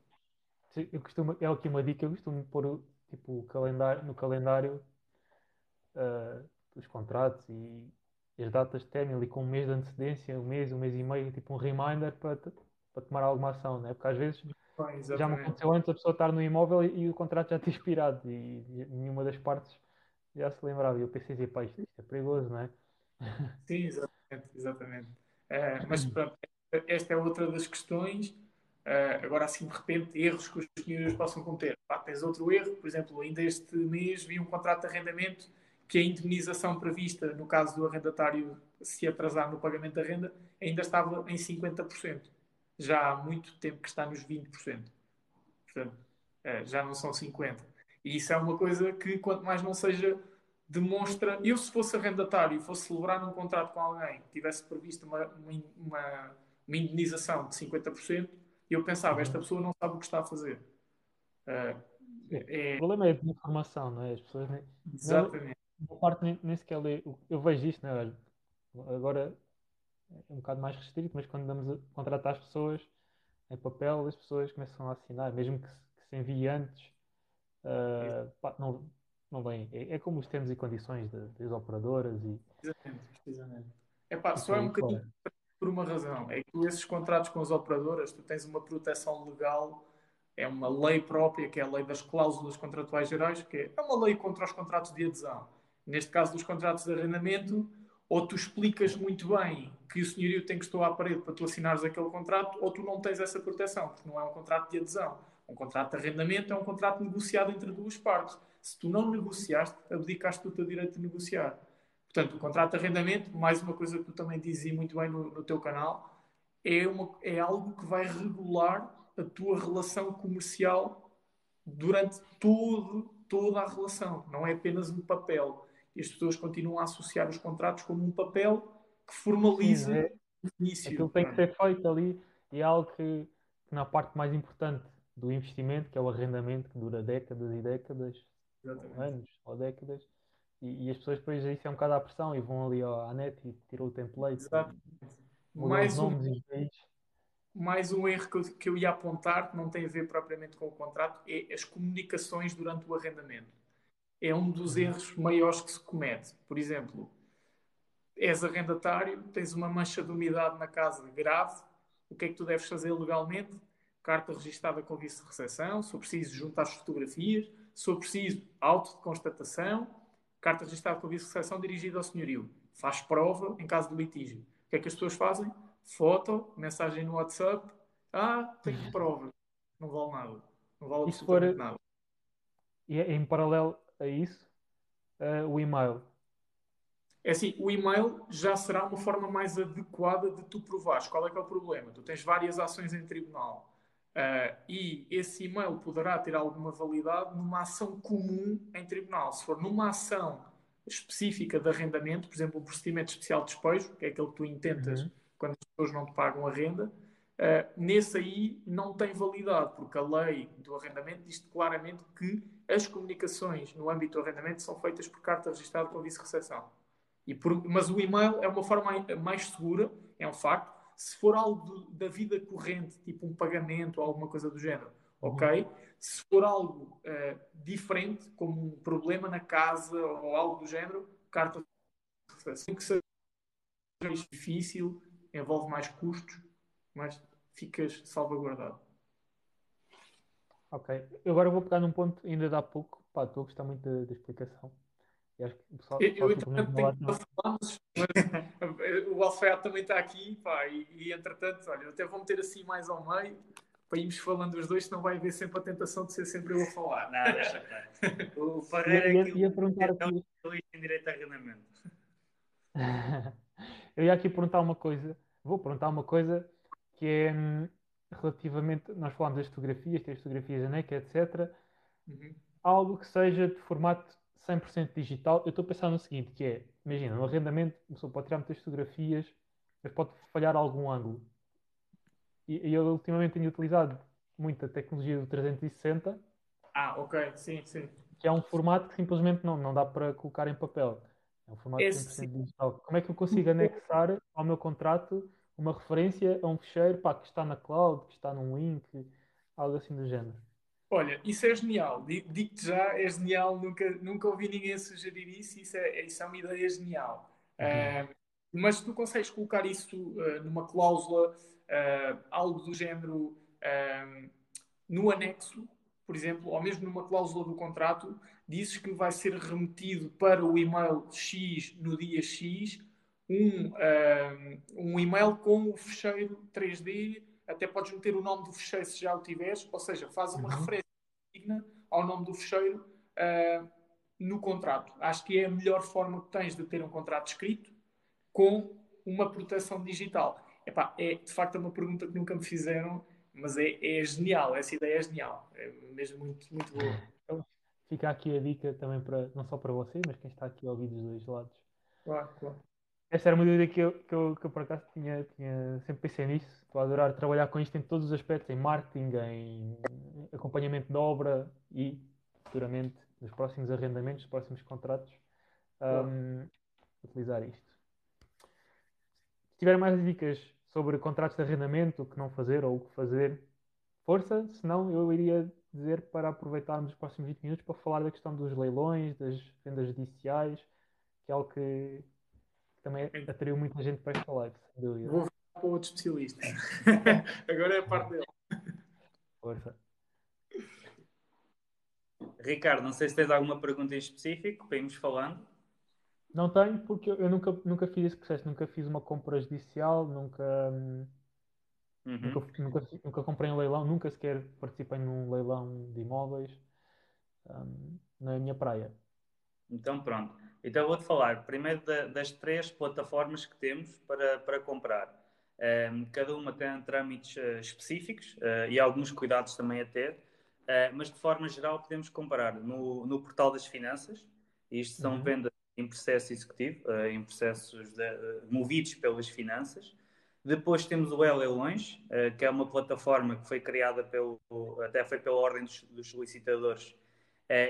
Eu costumo, é aqui uma dica, eu costumo pôr tipo, o calendário, no calendário uh, os contratos e as datas de término ali com um mês de antecedência, um mês, um mês e meio, tipo um reminder para, para tomar alguma ação, né? Porque às vezes Já me aconteceu antes a pessoa estar no imóvel e, e o contrato já ter expirado e, e nenhuma das partes já se lembrava. E eu pensei assim, pá, isto, isto é perigoso, não é? [laughs] Sim, exatamente, exatamente. Eh, mas pronto, esta é outra das questões. Eh, agora, assim, de repente, erros que os senhores possam cometer. Pá, tens outro erro, por exemplo, ainda este mês vi um contrato de arrendamento que a indemnização prevista, no caso do arrendatário se atrasar no pagamento da renda, ainda estava em 50%. Já há muito tempo que está nos 20%. Portanto, eh, já não são 50%. E isso é uma coisa que, quanto mais não seja demonstra. Eu, se fosse arrendatário e fosse celebrar um contrato com alguém que tivesse previsto uma, uma, uma, indenização de 50%, eu pensava, esta pessoa não sabe o que está a fazer. Uh, é... O problema é a informação, não é? As pessoas nem. Exatamente. Boa parte nem, nem sequer lê. Eu vejo isto, não é? Agora é um bocado mais restrito, mas quando damos a contratar as pessoas em papel, as pessoas começam a assinar, mesmo que, que se envie antes. Uh, pá, não, não vem. É, é, como os termos e condições de, das operadoras e. Precisamente, precisamente. É pá, só é um bocadinho por uma razão. É que esses contratos com as operadoras, tu tens uma proteção legal, é uma lei própria, que é a lei das cláusulas contratuais gerais, que é uma lei contra os contratos de adesão. Neste caso dos contratos de arrendamento, ou tu explicas muito bem que o senhorio tem que estar à parede para tu assinares aquele contrato, ou tu não tens essa proteção, porque não é um contrato de adesão. Um contrato de arrendamento é um contrato negociado entre duas partes. Se tu não negociaste, abdicaste do teu direito de negociar. Portanto, o contrato de arrendamento, mais uma coisa que tu também dizes muito bem no, no teu canal, é, uma, é algo que vai regular a tua relação comercial durante todo, toda a relação. Não é apenas um papel. E as pessoas continuam a associar os contratos como um papel que formaliza Sim, é, o início. Aquilo tem que ser feito ali e é algo que, que na parte mais importante do investimento, que é o arrendamento, que dura décadas e décadas, Exatamente. anos ou décadas, e, e, as pessoas depois isso é um bocado à pressão e vão ali ó, à net e tiram o template. Mais um, mais um erro que eu, que eu ia apontar, que não tem a ver propriamente com o contrato, é as comunicações durante o arrendamento. É um dos uhum. erros maiores que se comete. Por exemplo, és arrendatário, tens uma mancha de umidade na casa grave, o que é que tu deves fazer legalmente? Carta registada com vice-recepção, se for preciso, juntar as fotografias, se for preciso, auto de constatação, carta registrada com a vice-recepção dirigida ao senhorio. Faz prova em caso de litígio. O que é que as pessoas fazem? Foto, mensagem no WhatsApp. Ah, tenho prova. Não vale nada. Não vale absolutamente for, nada. E é em paralelo a isso, uh, o e-mail. É assim, o e-mail já será uma forma mais adequada de tu provares. Qual é que é o problema? Tu tens várias ações em tribunal Uh, e esse e-mail poderá ter alguma validade numa ação comum em tribunal. Se for numa ação específica de arrendamento, por exemplo, um procedimento especial de despejo, que é aquele que tu intentas uhum. quando as pessoas não te pagam a renda, uh, nesse aí não tem validade, porque a lei do arrendamento diz claramente que as comunicações no âmbito do arrendamento são feitas por carta registrada com vice-recepção. Mas o e-mail é uma forma mais segura, é um facto, se for algo da vida corrente, tipo um pagamento ou alguma coisa do género, uhum. ok? Se for algo uh, diferente, como um problema na casa ou algo do género, carta assim que seja mais difícil, envolve mais custos, mas ficas salvaguardado. Ok. Eu agora vou pegar num ponto ainda há pouco. Pá, estou a gostar muito da, da explicação. E acho que o pessoal, eu, eu entretanto, tenho para falar, mas, [laughs] o alfaiate também está aqui, pá, e, e, entretanto, olha, eu até vou meter assim mais ao meio para irmos falando os dois, senão vai haver sempre a tentação de ser sempre eu a falar. Não, deixa [laughs] estar. O Pereira ia, ia perguntar aqui... em direito a arrendamento. [laughs] eu ia aqui perguntar uma coisa, vou perguntar uma coisa que é hum, relativamente, nós falámos das fotografias, ter fotografias da NEC, etc. Uhum. Algo que seja de formato 100% digital, eu estou a pensar no seguinte, que é, imagina, no arrendamento, a pessoa pode tirar muitas fotografias, mas pode falhar algum ângulo. E, e eu ultimamente tenho utilizado muito a tecnologia do 360. Ah, ok, sim, sim. Que é um formato que simplesmente não, não dá para colocar em papel. É um formato Esse, 100% digital. Como é que eu consigo anexar ao meu contrato uma referência a um ficheiro pá, que está na cloud, que está num link, algo assim do género? Olha, isso é genial. Digo-te já, é genial. Nunca, nunca ouvi ninguém sugerir isso. Isso é, isso é uma ideia genial. Uhum. Uh, mas tu consegues colocar isso uh, numa cláusula, uh, algo do género. no anexo, por exemplo, ou mesmo numa cláusula do contrato, dizes que vai ser remetido para o e-mail X no dia X um, um, um e-mail com o fecheiro 3D, até podes meter o nome do fecheiro se já o tiveres, ou seja, faz uma uhum. referência digna ao nome do fecheiro uh, no contrato. Acho que é a melhor forma que tens de ter um contrato escrito com uma proteção digital. Epá, é de facto uma pergunta que nunca me fizeram, mas é, é genial, essa ideia é genial, é mesmo muito, muito boa. Então, fica aqui a dica também para não só para você, mas quem está aqui a ouvir dos dois lados. Claro, claro. Esta era uma dúvida que eu, que eu, que eu por acaso tinha, tinha, sempre pensei nisso. Estou a adorar trabalhar com isto em todos os aspectos, em marketing, em acompanhamento de obra e futuramente nos próximos arrendamentos, nos próximos contratos, um, utilizar isto. Se tiver mais dicas sobre contratos de arrendamento, o que não fazer ou o que fazer, força, senão eu iria dizer para aproveitarmos os próximos 20 minutos para falar da questão dos leilões, das vendas judiciais, que é algo que também atraiu muita gente para esta live, sem dúvida. Vou para outro especialista. [laughs] Agora é a parte dele. Força. Ricardo, não sei se tens alguma pergunta em específico para irmos falando. Não tenho, porque eu nunca, nunca fiz esse processo, nunca fiz uma compra judicial, nunca, uhum. nunca, nunca, nunca, comprei um leilão, nunca sequer participei num leilão de imóveis. Um, na minha praia. Então pronto. Então vou-te falar primeiro da, das três plataformas que temos para, para comprar. Cada uma tem trâmites uh, específicos uh, e alguns cuidados também a ter, uh, mas de forma geral podemos comparar no, no portal das finanças, isto são uhum. vendas em processo executivo, em processos de, movidos pelas finanças. Depois temos o E-Leilões, que é uma plataforma que foi criada pelo, até foi pela ordem dos, dos solicitadores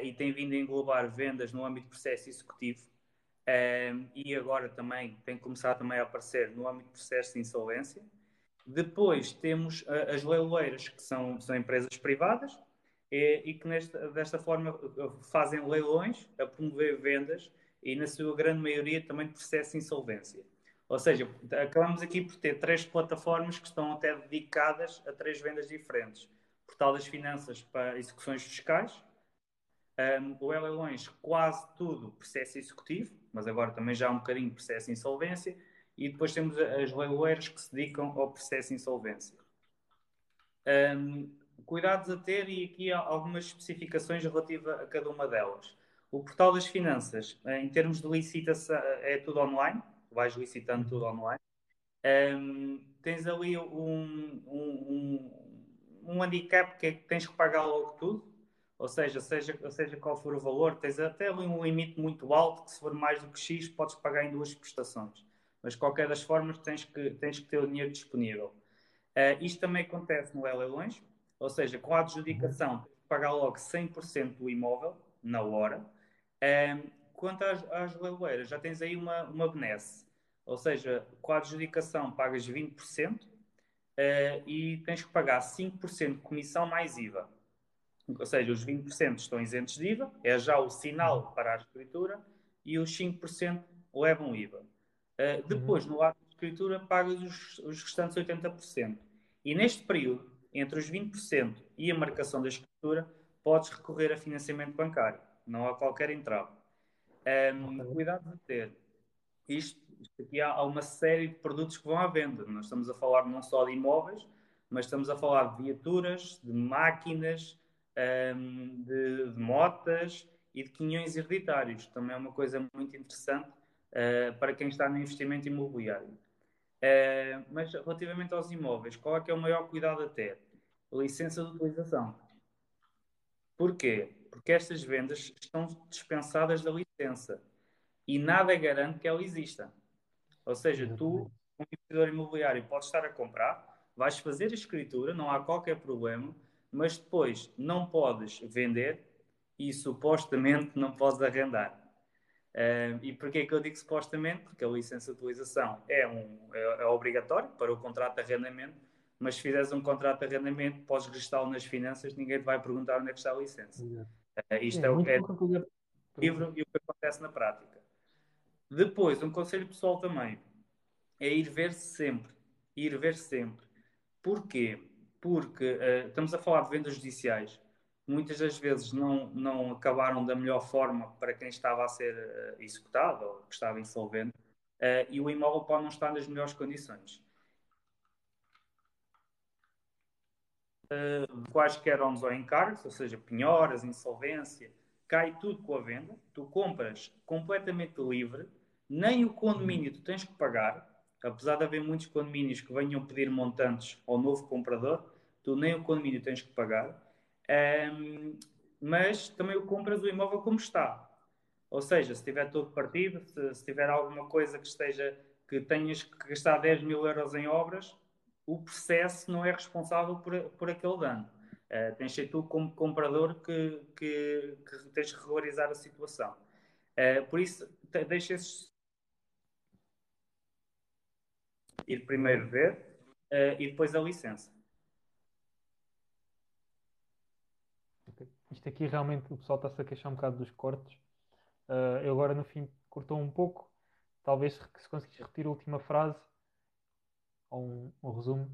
e tem vindo a englobar vendas no âmbito de processo executivo uh, e agora também tem começado também a aparecer no âmbito de processo de insolvência. Depois temos uh, as leiloeiras, que são, são empresas privadas e, e que nesta, desta forma fazem leilões a promover vendas e, na sua grande maioria, também de processo de insolvência. Ou seja, acabamos aqui por ter três plataformas que estão até dedicadas a três vendas diferentes. Portal das Finanças para execuções fiscais, um, o leilões, quase tudo processo executivo, mas agora também já há um bocadinho processo de insolvência, e depois temos as leiloeiras que se dedicam ao processo de insolvência. Um, cuidados a ter, e aqui algumas especificações relativas a cada uma delas. O portal das finanças, em termos de licitação, é tudo online, vais licitando tudo online. Um, tens ali um, um, um, um handicap que é que tens que pagar logo tudo, ou seja, seja, seja qual for o valor, tens até ali um limite muito alto, que se for mais do que X, podes pagar em duas prestações. Mas, de qualquer das formas, tens que, tens que ter o dinheiro disponível. Uh, isto também acontece no leilões, ou seja, com a adjudicação, pagar logo 100% do imóvel, na hora. Uh, quanto às, às leiloeiras, já tens aí uma, uma benesse. Ou seja, com a adjudicação pagas 20% uh, eh, e tens que pagar 5% de comissão mais IVA ou seja, os 20% estão isentos de IVA, é já o sinal para a escritura, e os 5% levam IVA. Uh, depois, uhum. no ato de escritura, pagas os, os restantes 80%. E neste período, entre os 20% e a marcação da escritura, podes recorrer a financiamento bancário. Não há qualquer entrave. Um. Cuidado de ter. Isto, isto aqui há, há, uma série de produtos que vão à venda. Nós estamos a falar não só de imóveis, mas estamos a falar de viaturas, de máquinas, um, de, de, motas e de quinhões hereditários. Também é uma coisa muito interessante uh, para quem está no investimento imobiliário. Uh, mas relativamente aos imóveis, qual é que é o maior cuidado a ter? A licença de utilização. Porquê? Porque estas vendas estão dispensadas da licença e nada garante que ela exista. Ou seja, tu, como investidor imobiliário, podes estar a comprar, vais fazer a escritura, não há qualquer problema, mas depois não podes vender e supostamente não podes arrendar. Uh, e porquê que eu digo supostamente? Porque a licença de utilização é, um, é, é obrigatório para o contrato de arrendamento, mas se fizeres um contrato de arrendamento, podes registá-lo nas finanças, ninguém te vai perguntar onde é que está a licença. Uh, isto é, é o que é livro e o que acontece na prática. Depois, um conselho pessoal também é ir ver sempre. Ir ver sempre. Porquê? Porque uh, estamos a falar de vendas judiciais. Muitas das vezes não, não acabaram da melhor forma para quem estava a ser uh, executado ou que estava insolvente, uh, e o imóvel pode não estar nas melhores condições. quaisquer ONs ou encargos, ou seja, penhoras, insolvência, cai tudo com a venda. Tu compras completamente livre, nem o condomínio tu tens que pagar, apesar de haver muitos condomínios que venham pedir montantes ao novo comprador, tu nem o condomínio tens que pagar, um, mas também o compras o imóvel como está. Ou seja, se tiver todo partido, se, se tiver alguma coisa que esteja que tenhas que gastar 10 mil euros em obras, o processo não é responsável por, por aquele dano. Uh, tens de ser tu, como comprador, que, que, que tens de regularizar a situação. Uh, por isso, deixa esses ir primeiro ver uh, e depois a licença. Isto aqui realmente o pessoal está-se a queixar um bocado dos cortes. Uh, eu agora no fim cortou um pouco. Talvez se conseguires repetir a última frase ou um, um resumo.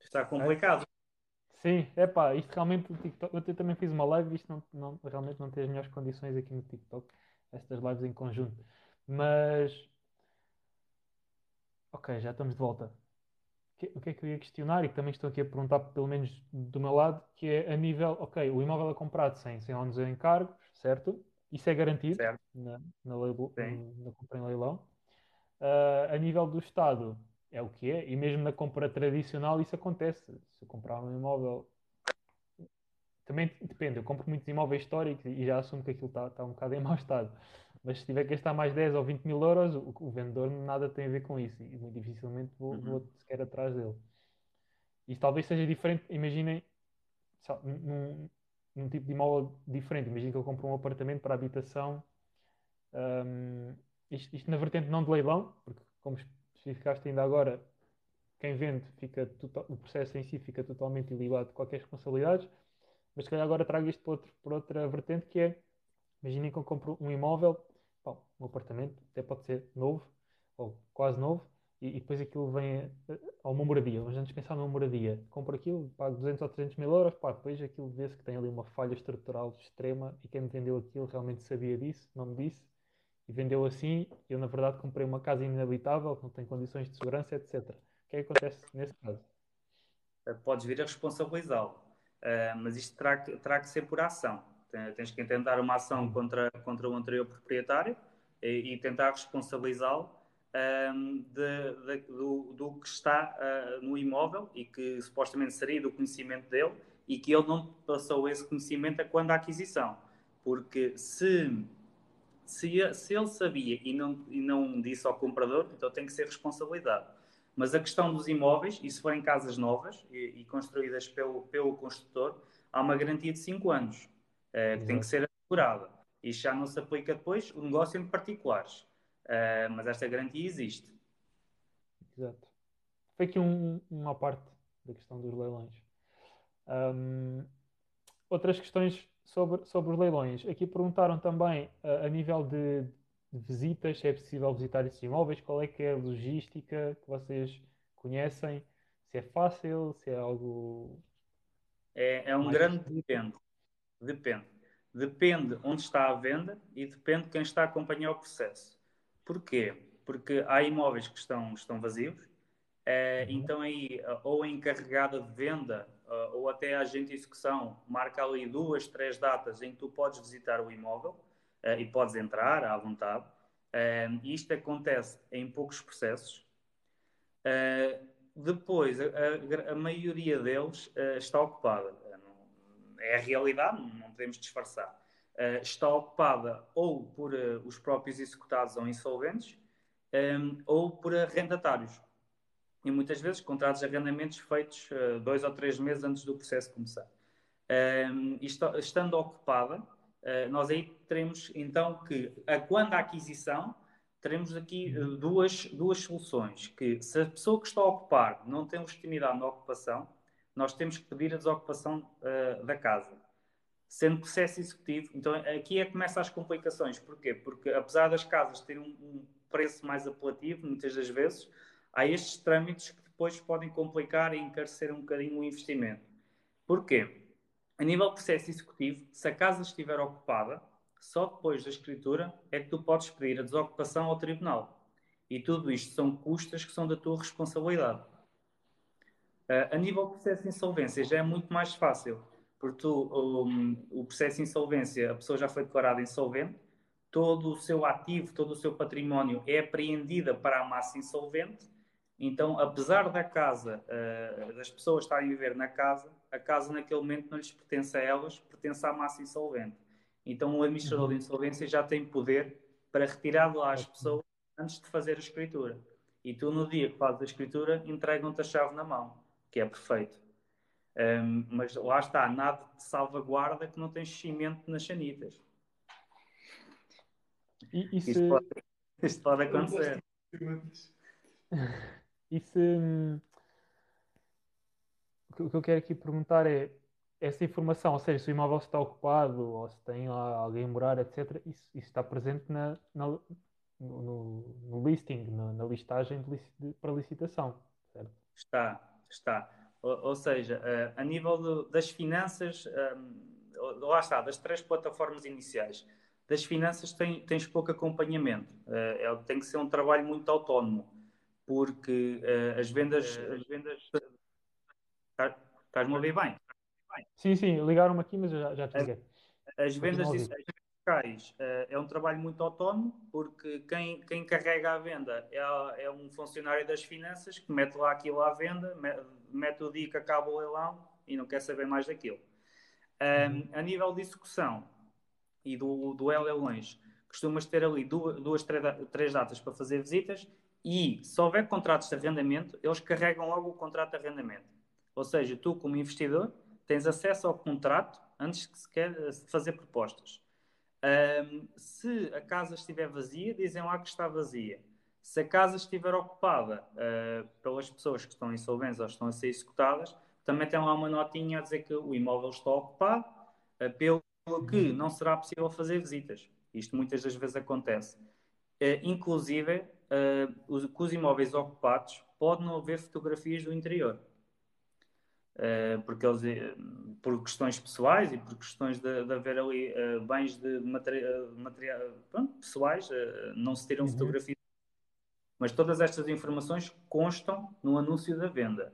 Está complicado. Sim, é pá, isto realmente o TikTok. Eu também fiz uma live, isto não, não, realmente não tem as melhores condições aqui no TikTok, estas lives em conjunto. Mas. Ok, já estamos de volta. O que é que eu ia questionar e que também estou aqui a perguntar, pelo menos do meu lado, que é a nível. Ok, o imóvel é comprado sem, sem ondas em encargos, certo? Isso é garantido certo. na, na, label, na compra em leilão. Uh, a nível do Estado, é o que é, e mesmo na compra tradicional isso acontece. Se eu comprar um imóvel, também depende, eu compro muitos imóveis históricos e já assumo que aquilo está, está um bocado em mau estado. Mas se tiver que gastar mais 10 ou 20 mil euros, o, o vendedor nada tem a ver com isso e muito dificilmente vou, uhum. vou sequer atrás dele. Isso talvez seja diferente, imaginem, num, num tipo de imóvel diferente. Imaginem que eu compro um apartamento para habitação, um, isto, isto na vertente não de leilão, porque como especificaste ainda agora, quem vende fica o processo em si fica totalmente ilibado de qualquer responsabilidade, mas se calhar agora trago isto para, outro, para outra vertente que é, imaginem que eu compro um imóvel, bom, um apartamento, até pode ser novo, ou quase novo, e, e depois aquilo vem a, a uma moradia, vamos antes pensar numa moradia, compro aquilo, pago 200 ou 300 mil euros, pá, depois aquilo vê-se que tem ali uma falha estrutural extrema e quem me vendeu aquilo realmente sabia disso, não me disse, e vendeu assim, eu na verdade comprei uma casa inabitável, que não tem condições de segurança, etc. O que é que acontece nesse caso? Eh, podes vir a responsabilizá-lo, uh, mas isto terá que, terá que ser por ação. Tens que tentar uma ação contra, contra o anterior proprietário e, e tentar responsabilizá-lo um, ehm, do, do, que está uh, no imóvel e que supostamente seria do conhecimento dele e que ele não passou esse conhecimento a quando a aquisição. Porque se se, se ele sabia e não, e não disse ao comprador, então tem que ser responsabilidade. Mas a questão dos imóveis, e se forem casas novas e, e construídas pelo, pelo construtor, há uma garantia de 5 anos, uh, que tem que ser assegurada. Isto já não se aplica depois o negócio em particulares. Uh, mas esta garantia existe. Exato. Foi aqui um, uma parte da questão dos leilões. Um, outras questões sobre, sobre os leilões. Aqui perguntaram também a, a nível de, de, visitas, se é possível visitar esses imóveis, qual é que é a logística que vocês conhecem, se é fácil, se é algo. É, é um grande depende. Depende. Depende onde está a venda e depende de quem está a acompanhar o processo. Porquê? Porque há imóveis que estão, estão vazios, é, uhum. então aí ou a encarregada de venda ou até a agente de execução marca ali duas, três datas em que tu podes visitar o imóvel uh, e podes entrar à vontade. Uh, isto acontece em poucos processos. depois, a, a, maioria deles está ocupada. é a realidade, não podemos disfarçar. está ocupada ou por os próprios executados ou insolventes ou por arrendatários e muitas vezes contratos de arrendamentos feitos uh, dois ou três meses antes do processo começar. Um, estando ocupada, uh, nós aí teremos então que, a, quando a aquisição, teremos aqui uh, duas, duas soluções, que se a pessoa que está a ocupar não tem legitimidade na ocupação, nós temos que pedir a desocupação da casa. sendo processo executivo. Então aqui é que começam as complicações. Porquê? Porque apesar das casas terem um, um preço mais apelativo, muitas das vezes, há estes trâmites que depois podem complicar e encarecer um bocadinho o investimento. Porquê? A nível de processo executivo, se a casa estiver ocupada, só depois da escritura é que tu podes pedir a desocupação ao tribunal. E tudo isto são custas que são da tua responsabilidade. Uh, a nível processo de insolvência já é muito mais fácil, porque tu, um, o processo de insolvência, a pessoa já foi declarada insolvente, todo o seu ativo, todo o seu património é apreendida para a massa insolvente então, apesar da casa, uh, das pessoas estarem a viver na casa, a casa naquele momento não lhes pertence a elas, pertence à massa insolvente. Então, o administrador de uhum. insolvência já tem poder para retirar de lá as pessoas antes de fazer a escritura. E tu, no dia que fazes a escritura, entregam-te a chave na mão, que é perfeito. Um, mas lá está, nada de salvaguarda que não tem cimento nas chanitas. E, isso... Isto, pode, isto pode acontecer. [laughs] E se. Hum, o que eu quero aqui perguntar é: essa informação, ou seja, se o imóvel está ocupado ou se tem lá alguém morar, etc., isso, isso está presente na, na no, no, listing, na, na listagem de, de, para licitação, certo? Está, está. Ou, ou seja, uh, a nível do, das finanças, um, lá está, das três plataformas iniciais, das finanças tem, tens pouco acompanhamento. Uh, é, tem que ser um trabalho muito autónomo porque uh, as vendas. As vendas... Estás-me a ouvir bem? Sim, sim, ligaram-me aqui, mas já, já te liguei. As, vendas fiscais uh, é um trabalho muito autónomo, porque quem, quem carrega a venda é, é um funcionário das finanças que mete lá aquilo à venda, mete o dia que acaba o leilão e não quer saber mais daquilo. Um, uhum. A nível de execução e do, do leilões, costumas ter ali duas, duas três datas para fazer visitas e se houver contratos de arrendamento, eles carregam logo o contrato de arrendamento. Ou seja, tu, como investidor, tens acesso ao contrato antes de sequer eh, fazer propostas. Um, se a casa estiver vazia, dizem lá que está vazia. Se a casa estiver ocupada uh, pelas pessoas que estão insolventes ou estão a ser executadas, também tem lá uma notinha a dizer que o imóvel está ocupado, uh, pelo que não será possível fazer visitas. Isto muitas das vezes acontece. Uh, inclusive, uh, os, com os imóveis ocupados, pode não haver fotografias do interior. Uh, porque eles, eh, por questões pessoais e por questões de, de haver ali uh, bens de material, material pronto, pessoais, não se tiram uhum. fotografias. Mas todas estas informações constam no anúncio da venda.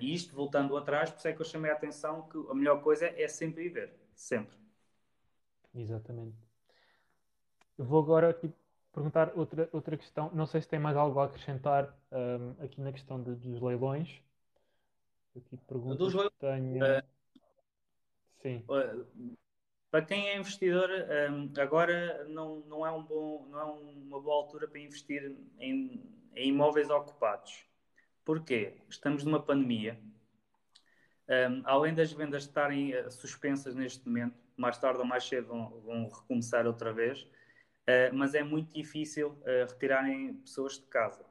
e isto, voltando atrás, por isso é que eu chamei a atenção que a melhor coisa é sempre ir ver. Sempre. Exatamente. Eu vou agora aqui perguntar outra, outra questão. Não sei se tem mais algo a acrescentar um, aqui na questão de, dos leilões. Aqui pergunto dos leilões, tenho... uh, Sim. Uh, para quem é investidor, um, agora não, não, é um bom, não é uma boa altura para investir em, em imóveis ocupados. Porquê? Estamos numa pandemia. Um, além das vendas estarem uh, suspensas neste momento, mais tarde ou mais cedo vão, vão recomeçar outra vez uh, mas é muito difícil uh, retirarem pessoas de casa.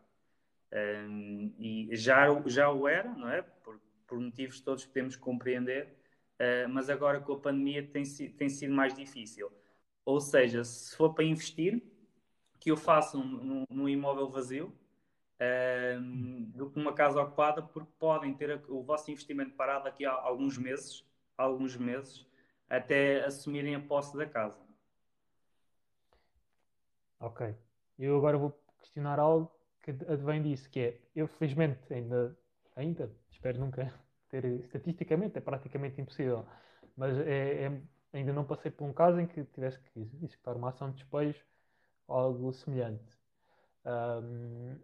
Um, e já, já o era, não é? Por, por motivos que todos podemos compreender, uh, mas agora com a pandemia tem, tem sido mais difícil. Ou seja, se for para investir, que o façam num, num imóvel vazio, um, do que numa casa ocupada, porque podem ter o vosso investimento parado aqui há alguns meses, alguns meses, até assumirem a posse da casa. Ok. Eu agora vou questionar algo que advém disso, que é, eu felizmente ainda, ainda, espero nunca [laughs] ter, estatisticamente é praticamente impossível, mas é, é, ainda não passei por um caso em que tivesse que executar uma ação de despejo ou algo semelhante. Um,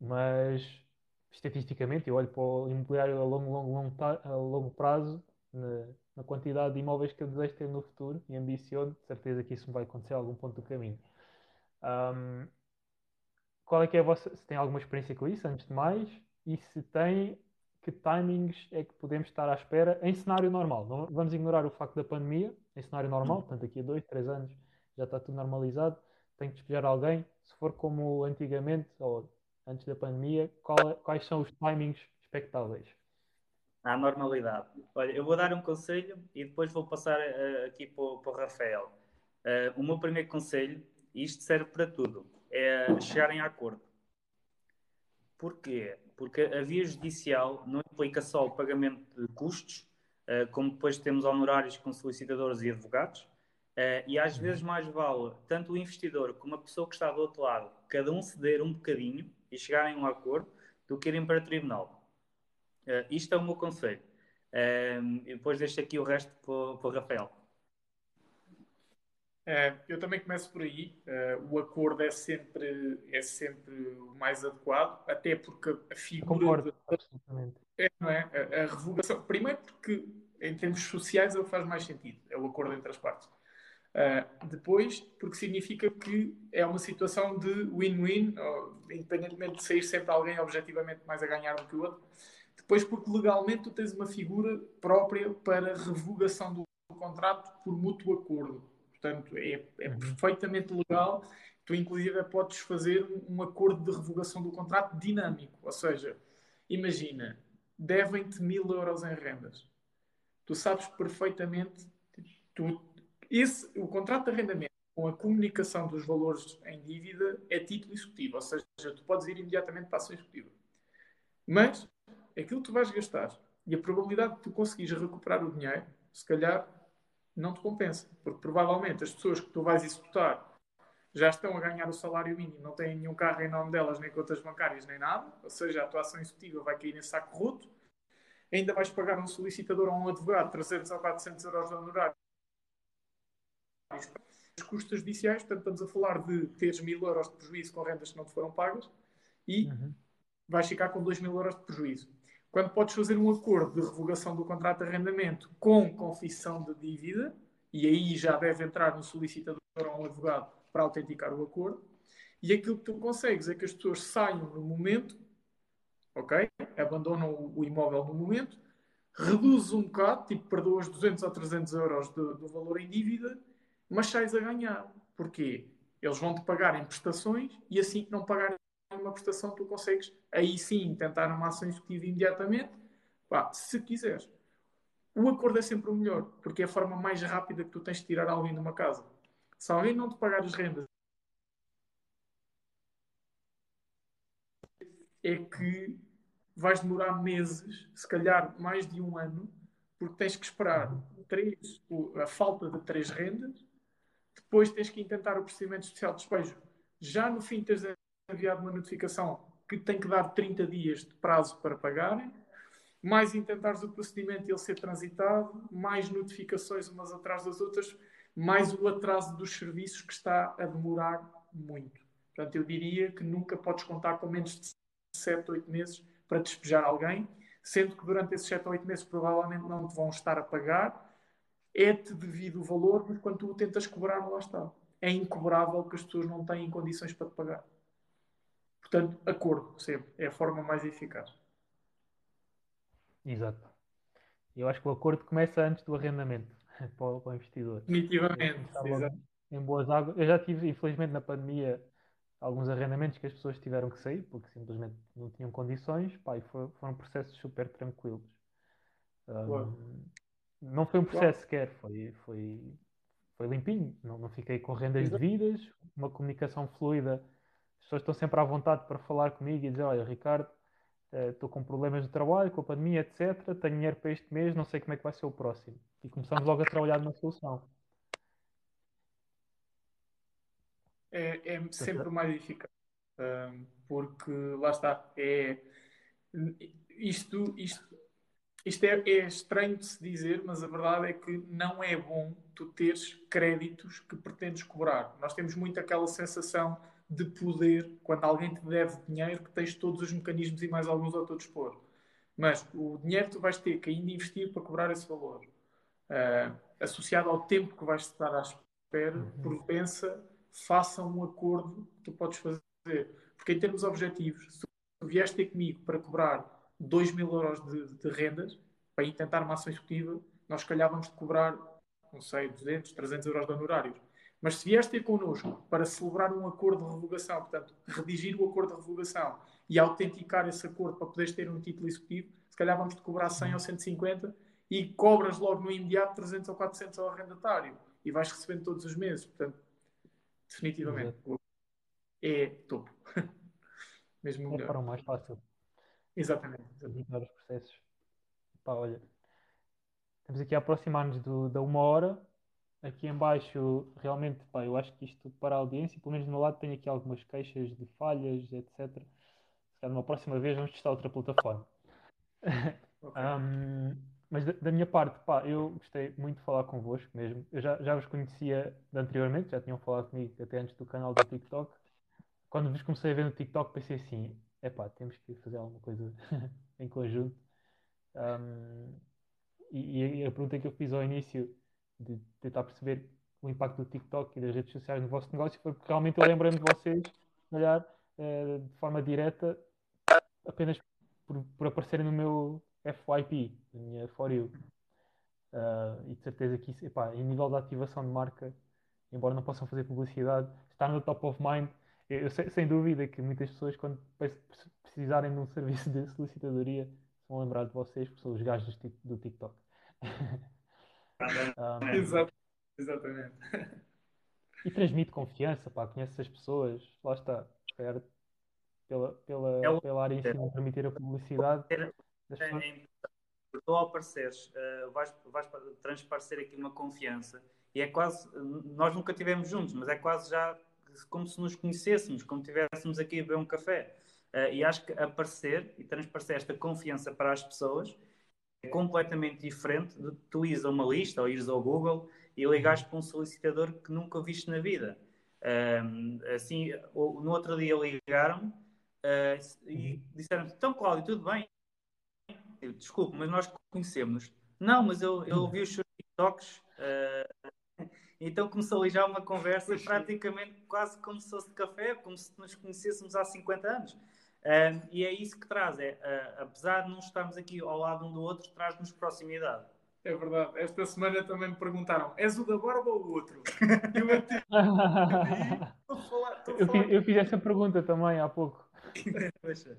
mas estatisticamente eu olho para o imobiliário a longo, longo, longo, a longo prazo na, na, quantidade de imóveis que eu desejo ter no futuro e ambiciono, de certeza que isso me vai acontecer a algum ponto do caminho. Um, qual é que é a vossa, se tem alguma experiência com isso, antes de mais, e se tem, que timings é que podemos estar à espera em cenário normal? Não, vamos ignorar o facto da pandemia, em cenário normal, hum. portanto, daqui a dois, três anos já está tudo normalizado, tem que despejar alguém, se for como antigamente ou antes da pandemia, qual, é, quais são os timings expectáveis? à normalidade. Olha, eu vou dar um conselho e depois vou passar uh, aqui para, para o Rafael. Uh, o meu primeiro conselho, e isto serve para tudo, é chegarem a acordo. Porquê? Porque a via judicial não implica só o pagamento de custos, uh, como depois temos honorários com solicitadores e advogados, e às vezes mais vale tanto o investidor como a pessoa que está do outro lado, cada um ceder um bocadinho e chegarem a um acordo, do que irem para o tribunal. Uh, isto é o meu conselho. E depois deixo aqui o resto para o Rafael. Uh, eu também começo por aí. o acordo é sempre, é sempre o mais adequado, até porque a figura. Concordo, absolutamente. É, não é? A, a, revogação. Primeiro, porque em termos sociais é o que faz mais sentido é o acordo entre as partes. Uh, depois, porque significa que é uma situação de win-win, independentemente de sair sempre alguém objetivamente mais a ganhar do que o outro. Depois, porque legalmente tu tens uma figura própria para revogação do contrato por mútuo acordo. Portanto, é, é uhum. perfeitamente legal. Tu, inclusive, podes fazer um acordo de revogação do contrato dinâmico. Ou seja, imagina, devem-te mil euros em rendas. Tu sabes perfeitamente, tu, esse, o contrato de arrendamento com a comunicação dos valores em dívida é título executivo. Ou seja, tu podes ir imediatamente para a ação executiva. Mas aquilo que tu vais gastar e a probabilidade de tu conseguires recuperar o dinheiro, se calhar não te compensa. Porque provavelmente as pessoas que tu vais executar já estão a ganhar o salário mínimo, não têm nenhum carro em nome delas, nem contas bancárias, nem nada. Ou seja, a tua ação executiva vai cair nesse saco roto. Ainda vais pagar um solicitador ou um advogado 300 ou 400 euros de honorário. Os custos judiciais, portanto, estamos a falar de teres mil euros de prejuízo com rendas que não te foram pagas e uhum. vais ficar com 2 mil euros de prejuízo quando podes fazer um acordo de revogação do contrato de arrendamento com confissão de dívida, e aí já deve entrar um solicitador ou um advogado para autenticar o acordo, e aquilo que tu consegues é que as pessoas saiam no momento, ok? Abandonam o, imóvel no momento, reduzes um bocado, tipo, perdoas 200 ou 300 euros do, do valor em dívida, mas sais a ganhar. Porquê? Eles vão-te pagar em prestações e assim que não pagarem uma prestação, tu consegues aí sim tentar uma ação executiva imediatamente, pá, se quiseres. O acordo é sempre o melhor, porque é a forma mais rápida que tu tens de tirar alguém de uma casa. Se alguém não te pagar as rendas, é que vais demorar meses, se calhar mais de um ano, porque tens que esperar três, a falta de três rendas, depois tens que intentar o procedimento especial de despejo. Já no fim tens enviado uma notificação que tem que dar 30 dias de prazo para pagarem, mais intentares o procedimento e ele ser transitado, mais notificações umas atrás das outras, mais o atraso dos serviços que está a demorar muito. Portanto, eu diria que nunca podes contar com menos de 7, 8 meses para despejar alguém, sendo que durante esses 7 ou 8 meses provavelmente não te vão estar a pagar, é-te devido o valor, mas quando tu o tentas cobrar, lá está. É incobrável que as pessoas não têm condições para te pagar. Portanto, acordo, sempre. É a forma mais eficaz. Exato. Eu acho que o acordo começa antes do arrendamento [laughs] para o, para o investidor. Definitivamente. Em boas águas. Eu já tive, infelizmente, na pandemia, alguns arrendamentos que as pessoas tiveram que sair porque simplesmente não tinham condições. Pá, e foram, foram processos super tranquilos. Um, não foi um processo sequer, foi, foi, foi limpinho. Não, não fiquei com rendas devidas, uma comunicação fluida as pessoas estão sempre à vontade para falar comigo e dizer: Olha, Ricardo, eh, estou com problemas de trabalho, com a pandemia, etc. Tenho dinheiro para este mês, não sei como é que vai ser o próximo. E começamos logo a trabalhar numa solução. É, é sempre mais eficaz. porque lá está. É, isto, isto, isto é, é, estranho de se dizer, mas a verdade é que não é bom tu teres créditos que pretendes cobrar. Nós temos muito aquela sensação de poder, quando alguém te deve dinheiro, que tens todos os mecanismos e mais alguns ao teu dispor. Mas o dinheiro tu vais ter que ainda investir para cobrar esse valor. Uh, associado ao tempo que vais estar à espera, uhum. por pensa, faça um acordo que tu podes fazer. Porque em termos objetivos, se tu vieste ter comigo para cobrar 2 mil euros de, de rendas, para ir tentar uma ação executiva, nós calhar vamos te cobrar, não sei, 200, 300 euros de honorários mas se vieste ter connosco para celebrar um acordo de revogação, portanto, redigir o acordo de revogação e autenticar esse acordo para poderes ter um título executivo, se calhar vamos te cobrar 100 ou 150 e cobras logo no imediato 300 ou 400 ao arrendatário e vais recebendo todos os meses. Portanto, definitivamente, é topo. [laughs] Mesmo É melhor. para o mais fácil. Exatamente. exatamente. os processos. Pá, olha, estamos aqui a aproximar-nos da uma hora. Aqui em baixo, realmente, pá, eu acho que isto para a audiência, pelo menos do meu lado, tenho aqui algumas queixas de falhas, etc. Se calhar numa próxima vez vamos testar outra plataforma. [laughs] Ok. Ahm, mas da, da minha parte, pá, eu gostei muito de falar convosco mesmo. Eu já, já vos conhecia de anteriormente, já tinham falado comigo até antes do canal do TikTok. Quando vos comecei a ver no TikTok, pensei assim: epá, temos que fazer alguma coisa [laughs] em conjunto. Ahm, e, e a pergunta que eu fiz ao início de tentar perceber o impacto do TikTok e das redes sociais no vosso negócio foi porque realmente eu lembrei-me de vocês, se calhar, eh, de forma direta, apenas por, por aparecerem no meu FYP, na minha For You. Ah, e de certeza que isso, epá, em nível de ativação de marca, embora não possam fazer publicidade, está no top of mind. Eu, eu sei- sem dúvida que muitas pessoas, quando precisarem de um serviço [laughs] de solicitadoria, vão lembrar de vocês, porque são os gajos do TikTok. [laughs] Ah, Exato. Exatamente. e transmite confiança, pá, conhece as pessoas, lá está, calhar pela, pela, É o- pela área em si não permitir a publicidade É, é. Tu ao apareceres, eh, vais, vais transparecer aqui uma confiança e é quase, nós nunca estivemos juntos, mas é quase já como se nos conhecêssemos, como estivéssemos aqui a beber um café. Eh, e acho que aparecer e transparecer esta confiança para as pessoas é completamente diferente de tu ires a uma lista ou ires ao Google e ligares para um solicitador que nunca viste na vida. Ahm, assim, no outro dia ligaram-me ah, e disseram então Cláudio, tudo bem? Eu, Desculpe, mas nós conhecemos. Não, mas eu, eu ouvi os seus TikToks. ah, [laughs] então começou a ligar uma conversa praticamente quase como se fosse de café, como se nos conhecêssemos há 50 anos. Ah, e é isso que traz, é, ah, apesar de não estarmos aqui ao lado um do outro, traz-nos proximidade. É verdade. Esta semana também me perguntaram: és o da barba ou o outro? E [laughs] eu até falar. Eu falar fiz, eu fiz essa pergunta também há pouco. Poxa.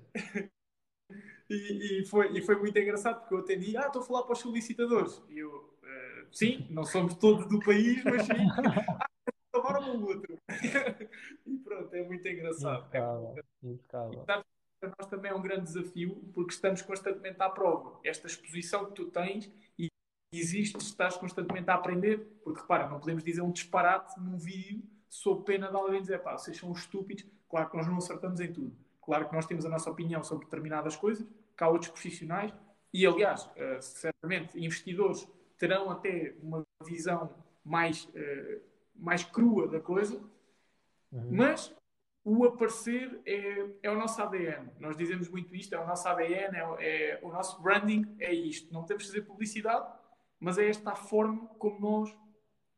E, e foi, e foi muito engraçado porque eu atendi, ah, estou a falar para os solicitadores. E eu, eh, sim, não somos todos do país, mas sim, [laughs] ah, agora um ou outro. [laughs] e pronto, é muito engraçado. É Impecável, impecável. Para nós também é um grande desafio porque estamos constantemente à prova. Esta exposição que tu tens e existe, estás constantemente a aprender, porque repara, não podemos dizer um disparate num vídeo sob pena de alguém dizer, pá, vocês são estúpidos. Claro que nós não acertamos em tudo. Claro que nós temos a nossa opinião sobre determinadas coisas, que há outros profissionais, e aliás, eh, certamente, investidores terão até uma visão mais, eh, mais crua da coisa, Uhum. mas o aparecer é, é o nosso ADN. Nós dizemos muito isto, é o nosso ADN, é, é o nosso branding, é isto. Não temos de fazer publicidade, mas é esta a forma como nós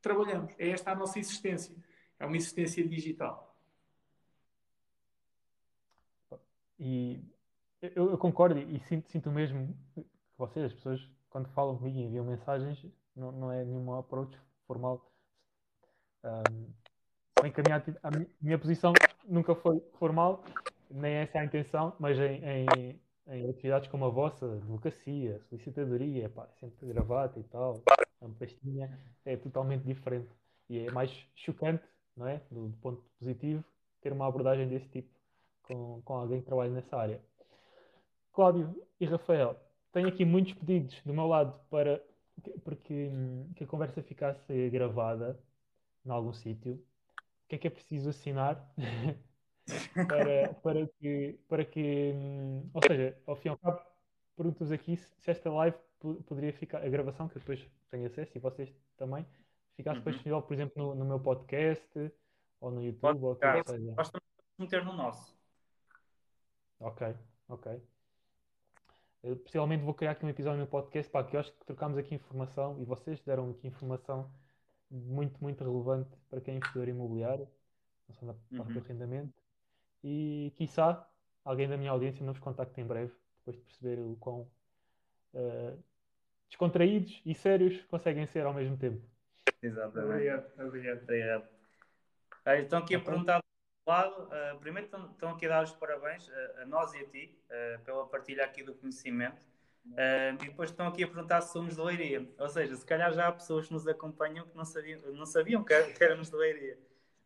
trabalhamos. É esta a nossa existência. É uma existência digital. E eu, eu concordo e sinto, sinto mesmo que vocês, as pessoas, quando falam comigo e enviam mensagens, não, não é nenhum approach formal. Um, bem que a minha, a mi- minha posição nunca foi formal, nem essa é a intenção, mas em, em, em atividades como a vossa, advocacia, solicitadoria, pá, sempre gravata e tal, uma pastinha, é totalmente diferente. E é mais chocante, não é? Do, do ponto positivo, ter uma abordagem desse tipo com, com alguém que trabalha nessa área. Cláudio e Rafael, tenho aqui muitos pedidos do meu lado para que, porque, hum, que a conversa ficasse gravada em algum sítio. O que é que é preciso assinar [laughs] para, para que, para que, hum, ou seja, ao fim e ao cabo, pergunto-vos aqui se, se esta live po- poderia ficar, a gravação, que eu depois tenho acesso e vocês também, ficasse depois Uhum. disponível, por exemplo, no, no meu podcast ou no YouTube ou o que ficar. seja. Nós também vamos meter no nosso. Ok, ok. Eu, possivelmente vou criar aqui um episódio no podcast para que eu acho que trocámos aqui informação e vocês deram aqui informação muito, muito relevante para quem é investidor imobiliário, não só na parte do Uhum. arrendamento. E, quiçá, alguém da minha audiência nos contacte em breve, depois de perceber o quão eh, descontraídos e sérios conseguem ser ao mesmo tempo. Exatamente. Obrigado, obrigado. Obrigado. Ah, Estão aqui a Ok. perguntar lado, uh, primeiro estão, estão, aqui a dar os parabéns uh, a nós e a ti uh, pela partilha aqui do conhecimento. E depois estão aqui a perguntar se somos de Leiria. Ou seja, se calhar já há pessoas que nos acompanham que não sabiam, não sabiam que, que éramos de Leiria.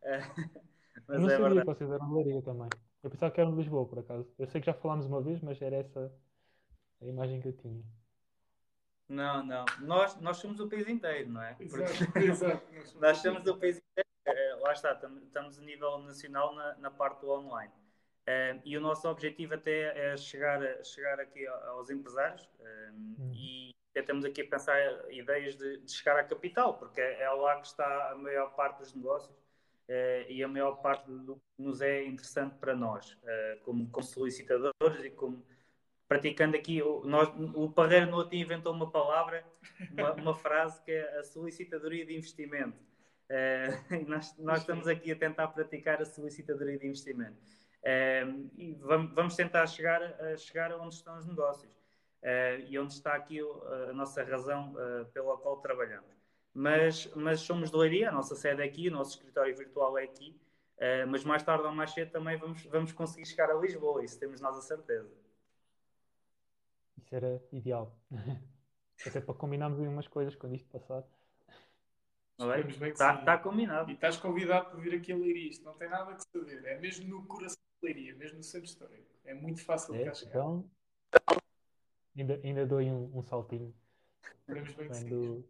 [laughs] mas eu não é sabia verdade. que vocês eram de Leiria também. Eu pensava que eram de Lisboa, por acaso. Eu sei que já falámos uma vez, mas era essa a imagem que eu tinha. Não, não. Nós, nós somos o país inteiro, não é? Exato, [laughs] exato. [laughs] nós somos o país inteiro. É, lá está, estamos a nível nacional na, na parte do online. Uh, e o nosso objetivo até é chegar, chegar aqui aos empresários uh, hum. e temos aqui a pensar ideias de, de, chegar à capital, porque é, é lá que está a maior parte dos negócios uh, e a maior parte do que nos é interessante para nós, como, como solicitadores e como praticando aqui, o, nós, o Parreira no outro inventou uma palavra, uma, uma, [laughs] frase que é a solicitadoria de investimento. Uh, [laughs] nós, nós estamos aqui a tentar praticar a solicitadoria de investimento. Uh, e vamos, vamos, tentar chegar a chegar onde estão os negócios uh, e onde está aqui a nossa razão pela qual trabalhamos. Mas, mas somos de Leiria, a nossa sede é aqui, o nosso escritório virtual é aqui, mas mais tarde ou mais cedo também vamos, vamos conseguir chegar a Lisboa, isso temos nós a certeza. Isso era ideal. [laughs] Até para combinarmos umas coisas quando isto passar. Está tá combinado. E estás convidado para vir aqui a Leiria. Isto não tem nada que saber. É mesmo no coração Leiria, mesmo no centro histórico. É muito fácil de cá chegar. Então, ainda, ainda dou um, um saltinho. Esperemos bem quando,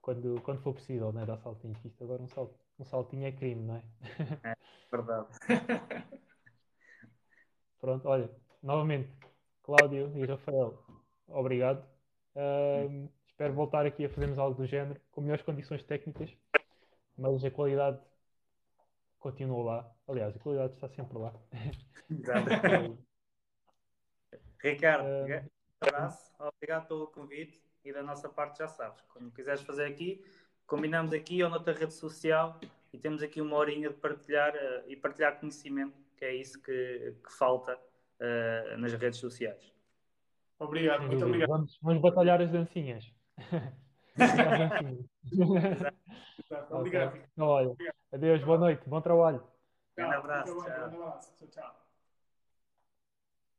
quando, quando for possível, né? Dar saltinho. Isto agora um, salt, um saltinho é crime, não é? É verdade. [laughs] Pronto, olha, novamente, Cláudio e Rafael, obrigado. Uh, espero voltar aqui a fazermos algo do género, com melhores condições técnicas, mas a qualidade continua lá. Aliás, a qualidade está sempre lá. [laughs] Ricardo, uh, um abraço, obrigado pelo convite e da nossa parte já sabes, quando quiseres fazer aqui, combinamos aqui ou noutra rede social e temos aqui uma horinha de partilhar uh, e partilhar conhecimento, que é isso que, que falta uh, nas redes sociais. Obrigado, muito obrigado. Vamos, vamos batalhar as dancinhas. [laughs] Exato. Exato. Obrigado. Okay. Olha, adeus, boa noite, bom trabalho. Um abraço. Tchau. Um abraço. Tchau, tchau.